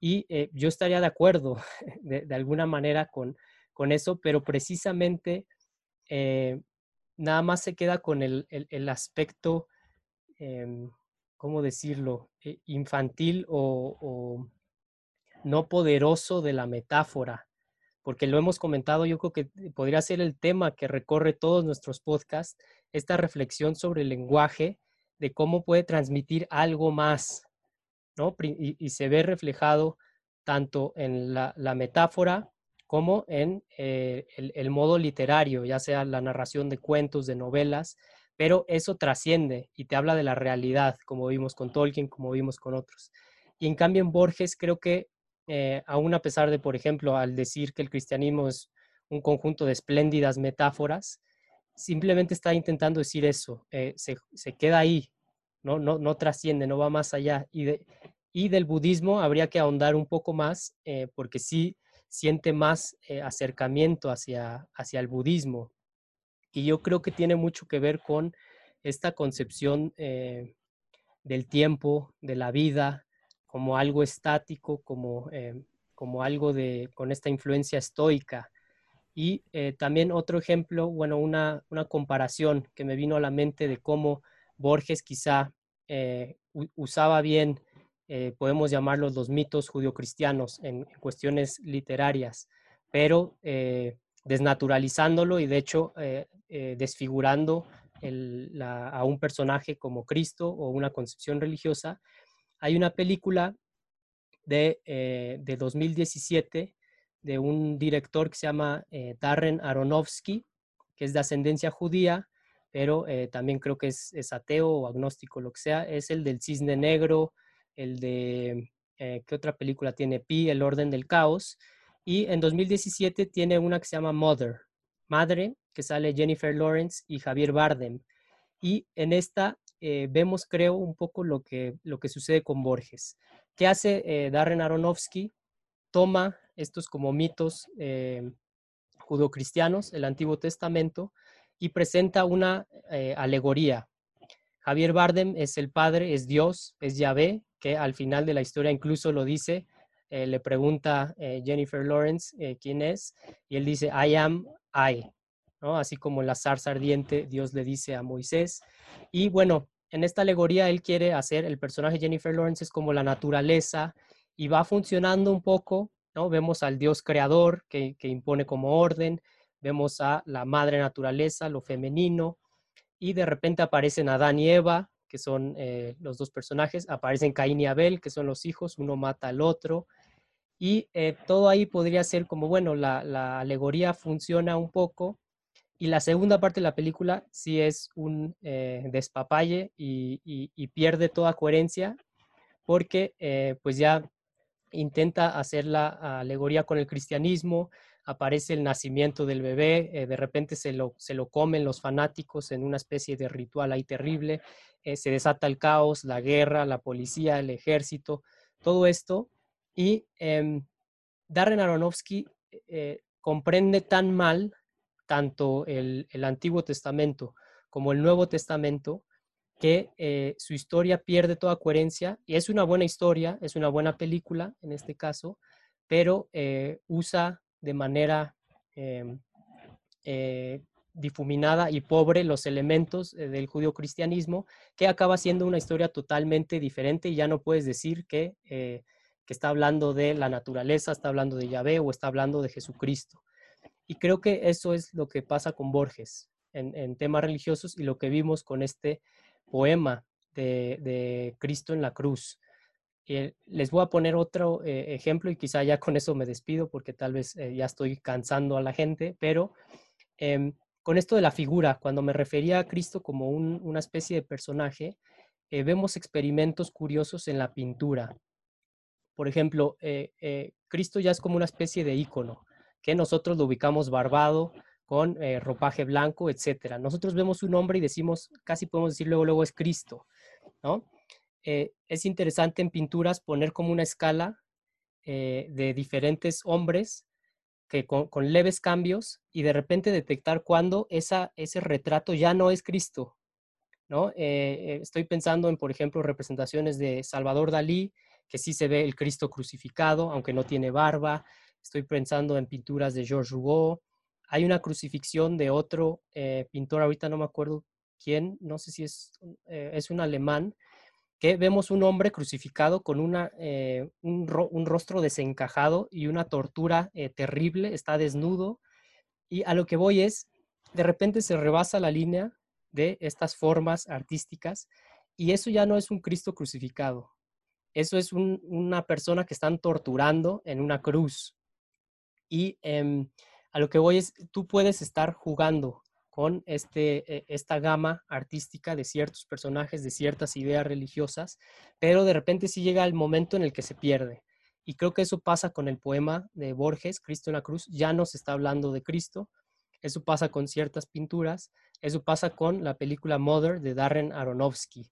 Y yo estaría de acuerdo <laughs> de, alguna manera con, con eso, pero precisamente nada más se queda con el, aspecto, em, ¿cómo decirlo?, eh, infantil o, no poderoso de la metáfora, porque lo hemos comentado, yo creo que podría ser el tema que recorre todos nuestros podcasts, esta reflexión sobre el lenguaje, de cómo puede transmitir algo más, ¿no? Y, se ve reflejado tanto en la metáfora como en eh, el, modo literario, ya sea la narración de cuentos, de novelas, pero eso trasciende y te habla de la realidad, como vimos con Tolkien, como vimos con otros. Y en cambio en Borges creo que, eh, aún a pesar de, por ejemplo, al decir que el cristianismo es un conjunto de espléndidas metáforas, simplemente está intentando decir eso, eh, se, queda ahí, ¿no? No, no trasciende, no va más allá. Y, y del budismo habría que ahondar un poco más, porque sí siente más eh, acercamiento hacia, hacia el budismo. Y yo creo que tiene mucho que ver con esta concepción eh, del tiempo, de la vida, como algo estático, como, eh, como algo de, con esta influencia estoica. Y también otro ejemplo, bueno, una, una, comparación que me vino a la mente de cómo Borges quizá usaba bien eh, podemos llamarlos los mitos judio-cristianos en, cuestiones literarias, pero eh, desnaturalizándolo y de hecho eh, desfigurando a un personaje como Cristo o una concepción religiosa. Hay una película de, de 2017 de un director que se llama Darren Aronofsky, que es de ascendencia judía, pero también creo que es, es, ateo o agnóstico, lo que sea, es el del cisne negro, el de, eh, ¿qué otra película tiene? Pi, El orden del caos. Y en 2017 tiene una que se llama Mother, Madre, que sale Jennifer Lawrence y Javier Bardem. Y en esta eh, vemos, creo, un poco lo que, lo que sucede con Borges. ¿Qué hace eh, Darren Aronofsky? Toma estos como mitos eh, judocristianos, el Antiguo Testamento, y presenta una eh, alegoría. Javier Bardem es el Padre, es Dios, es Yahvé, que al final de la historia incluso lo dice, eh, le pregunta Jennifer Lawrence quién es, y él dice, I am I, ¿no? Así como la zarza ardiente, Dios le dice a Moisés. Y bueno, en esta alegoría él quiere hacer, el personaje Jennifer Lawrence es como la naturaleza y va funcionando un poco, ¿no? Vemos al Dios creador que, impone como orden, vemos a la madre naturaleza, lo femenino, y de repente aparecen Adán y Eva, que son eh, los dos personajes, aparecen Caín y Abel, que son los hijos, uno mata al otro, y eh, todo ahí podría ser como, bueno, la, alegoría funciona un poco, y la segunda parte de la película sí es un eh, despapalle y, y, pierde toda coherencia, porque pues ya intenta hacer la alegoría con el cristianismo, aparece el nacimiento del bebé, eh, de repente se lo, se lo comen los fanáticos en una especie de ritual ahí terrible, eh, se desata el caos, la guerra, la policía, el ejército, todo esto. Y em, Darren Aronofsky eh, comprende tan mal tanto el, Antiguo Testamento como el Nuevo Testamento que eh, su historia pierde toda coherencia y es una buena historia, es una buena película en este caso, pero eh, usa de manera em, difuminada y pobre los elementos del judío-cristianismo, que acaba siendo una historia totalmente diferente y ya no puedes decir que, que está hablando de la naturaleza, está hablando de Yahvé o está hablando de Jesucristo. Y creo que eso es lo que pasa con Borges en, temas religiosos y lo que vimos con este poema de, Cristo en la cruz. Eh, les voy a poner otro eh, ejemplo y quizá ya con eso me despido porque tal vez eh, ya estoy cansando a la gente, pero em, con esto de la figura, cuando me refería a Cristo como una especie de personaje, vemos experimentos curiosos en la pintura. Por ejemplo, Cristo ya es como una especie de ícono, que nosotros lo ubicamos barbado, con eh, ropaje blanco, etcétera. Nosotros vemos un hombre y decimos, casi podemos decir luego, luego es Cristo, ¿no? Eh, es interesante en pinturas poner como una escala eh, de diferentes hombres que con, leves cambios y de repente detectar cuándo esa, ese retrato ya no es Cristo, ¿no? estoy pensando en, por ejemplo, representaciones de Salvador Dalí, que sí se ve el Cristo crucificado, aunque no tiene barba. Estoy pensando en pinturas de Georges Rouault, hay una crucifixión de otro eh, pintor, ahorita no me acuerdo quién, no sé si es, eh, es un alemán, que vemos un hombre crucificado con una, eh, un, rostro desencajado y una tortura terrible, está desnudo. Y a lo que voy es, de repente se rebasa la línea de estas formas artísticas y eso ya no es un Cristo crucificado. Eso es una persona que están torturando en una cruz. Y em, a lo que voy es, tú puedes estar jugando con este, eh, esta gama artística de ciertos personajes, de ciertas ideas religiosas, pero de repente sí llega el momento en el que se pierde. Y creo que eso pasa con el poema de Borges, Cristo en la cruz, ya no se está hablando de Cristo, eso pasa con ciertas pinturas, eso pasa con la película Mother de Darren Aronofsky.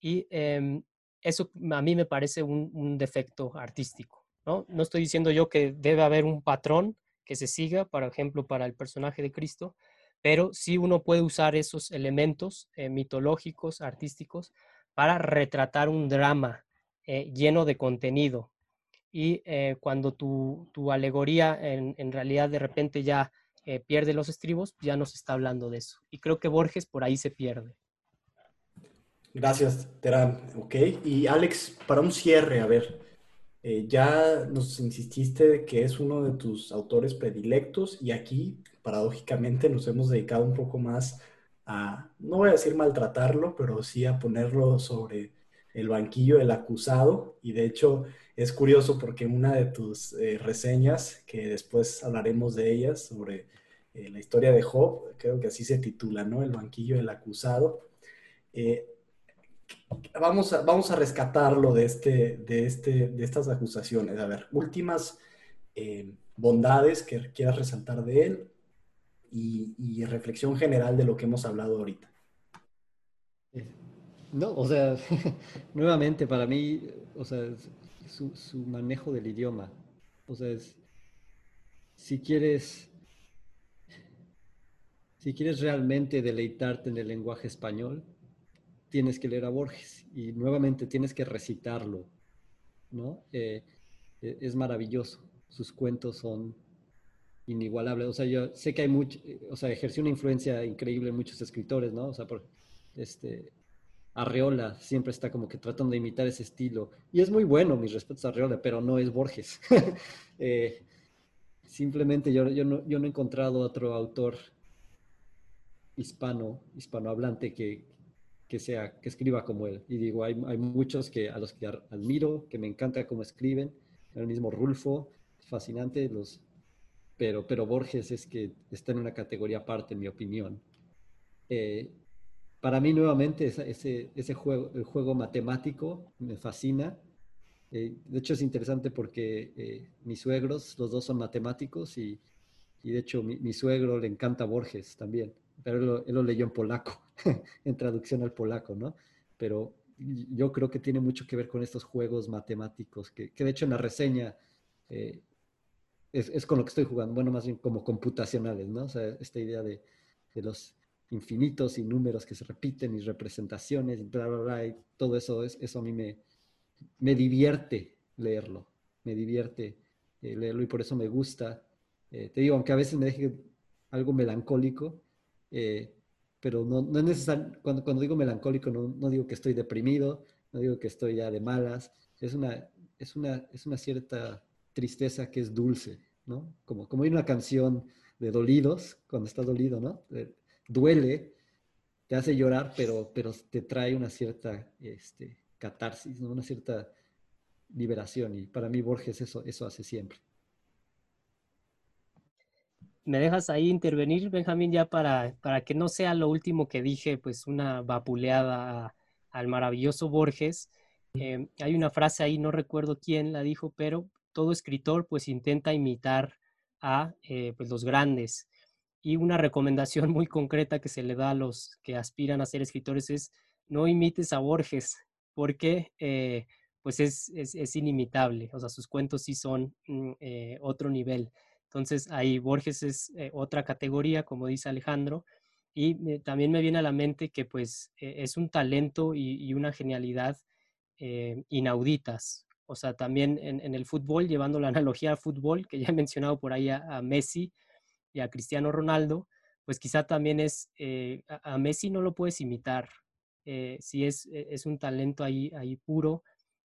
Y em, eso a mí me parece un, defecto artístico. ¿no? no estoy diciendo yo que debe haber un patrón que se siga, por ejemplo, para el personaje de Cristo, pero sí uno puede usar esos elementos eh, mitológicos, artísticos, para retratar un drama eh, lleno de contenido. Y eh, cuando tu, tu alegoría en, en, realidad de repente ya pierde los estribos, ya no se está hablando de eso. Y creo que Borges por ahí se pierde. Gracias, Terán. Ok. Y Alex, para un cierre, a ver, eh, ya nos insististe que es uno de tus autores predilectos y aquí, paradójicamente, nos hemos dedicado un poco más a, no voy a decir maltratarlo, pero sí a ponerlo sobre el banquillo del acusado. Y de hecho es curioso porque una de tus eh, reseñas, que después hablaremos de ellas, sobre eh, la historia de Job, creo que así se titula, ¿no? El banquillo del acusado vamos a, vamos a rescatarlo de, este, de, este, de estas acusaciones. A ver, últimas eh, bondades que quieras resaltar de él y, reflexión general de lo que hemos hablado ahorita. No, o sea, <laughs> nuevamente para mí, o sea, su, su, manejo del idioma, o sea, si quieres, si quieres realmente deleitarte en el lenguaje español, tienes que leer a Borges y nuevamente tienes que recitarlo, ¿no? Eh, e, es maravilloso. Sus cuentos son inigualables. O sea, yo sé que hay mucho, o sea, ejerció una influencia increíble en muchos escritores, ¿no? O sea, por, este, Arreola siempre está como que tratando de imitar ese estilo. Y es muy bueno, mis respetos a Arreola, pero no es Borges. <laughs> Eh, simplemente yo, yo, no, yo no he encontrado otro autor hispano, hispanohablante que, que, sea, que escriba como él. Y digo, hay, hay muchos que, a los que admiro, que me encanta cómo escriben. El mismo Rulfo, fascinante, los, pero, pero Borges es que está en una categoría aparte, en mi opinión. Eh, para mí, nuevamente, ese, ese juego, el juego matemático me fascina. Eh, de hecho, es interesante porque eh, mis suegros, los dos son matemáticos y, y de hecho, mi, mi, suegro le encanta Borges también pero él lo, leyó en polaco, <laughs> en traducción al polaco, ¿no? Pero yo creo que tiene mucho que ver con estos juegos matemáticos, que, de hecho en la reseña eh, es, con lo que estoy jugando, bueno, más bien como computacionales, ¿no? O sea, esta idea de, los infinitos y números que se repiten y representaciones y bla, bla, bla, y todo eso, es, eso a mí me, me divierte leerlo, me divierte eh, leerlo y por eso me gusta. Eh, te digo, aunque a veces me deje algo melancólico, eh, pero no, no, es necesario, cuando, cuando digo melancólico no, no, digo que estoy deprimido, no digo que estoy ya de malas, es una, es una, es una cierta tristeza que es dulce, ¿no? Como, como hay una canción de dolidos, cuando está dolido, ¿no? duele, te hace llorar, pero, pero te trae una cierta este, catarsis, ¿no? Una cierta liberación y para mí Borges eso, eso hace siempre me dejas ahí intervenir, Benjamín, ya para, para que no sea lo último que dije, pues una vapuleada al maravilloso Borges. Eh, hay una frase ahí, no recuerdo quién la dijo, pero todo escritor pues intenta imitar a eh, pues, los grandes. Y una recomendación <laughs> muy concreta que se le da a los que aspiran a ser escritores es no imites a Borges, porque eh, pues es, es, inimitable, o sea, sus cuentos sí son mm, otro nivel. Entonces, ahí Borges es eh, otra categoría, como dice Alejandro, y también me viene a la mente que pues e, es un talento y, una genialidad eh, inauditas. O sea, también en, el fútbol, llevando la <laughs> analogía al fútbol, que ya he mencionado por ahí a, Messi y a Cristiano Ronaldo, pues quizá también es, eh, a, Messi no lo puedes imitar. si es, e, es un talento ahí, ahí puro,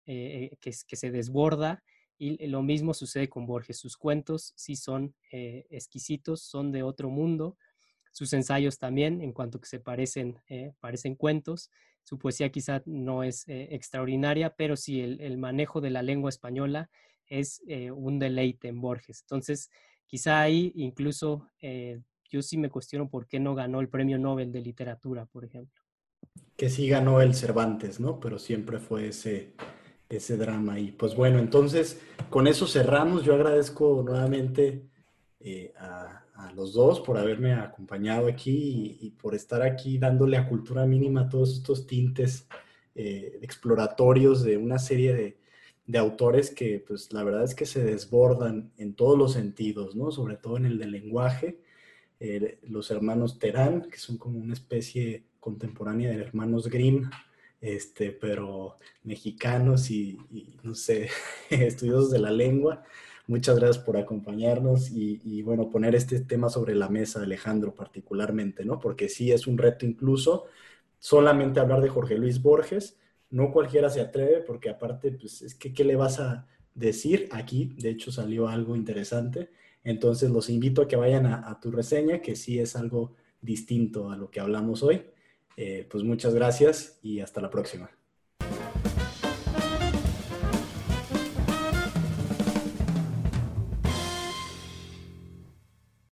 que se desborda y lo mismo sucede con Borges. Sus cuentos sí son eh, exquisitos, son de otro mundo. Sus ensayos también, en cuanto que se parecen, eh, parecen cuentos. Su poesía quizá no es eh, extraordinaria, pero sí el, manejo de la lengua española es un deleite en Borges. Entonces, quizá ahí incluso yo sí me cuestiono por qué no ganó el Premio Nobel de Literatura, por ejemplo. Que sí ganó el Cervantes, ¿no? Pero siempre fue ese ese drama. Y pues bueno, entonces con eso cerramos. Yo agradezco nuevamente eh, a, los dos por haberme acompañado aquí y, por estar aquí dándole a cultura mínima todos estos tintes eh, exploratorios de una serie de, de, autores que pues la verdad es que se desbordan en todos los sentidos, ¿no? Sobre todo en el del lenguaje. Eh, los hermanos Terán, que son como una especie contemporánea de hermanos Grimm, este, pero mexicanos y, no sé, <laughs> estudiosos de la lengua. Muchas gracias por acompañarnos y, bueno, poner este tema sobre la mesa, Alejandro, particularmente, ¿no? Porque sí es un reto incluso solamente hablar de Jorge Luis Borges. No cualquiera se atreve porque aparte, pues es que, ¿qué le vas a decir? Aquí, de hecho, salió algo interesante. Entonces, los invito a que vayan a tu reseña, que sí es algo distinto a lo que hablamos hoy. Eh, pues muchas gracias y hasta la próxima.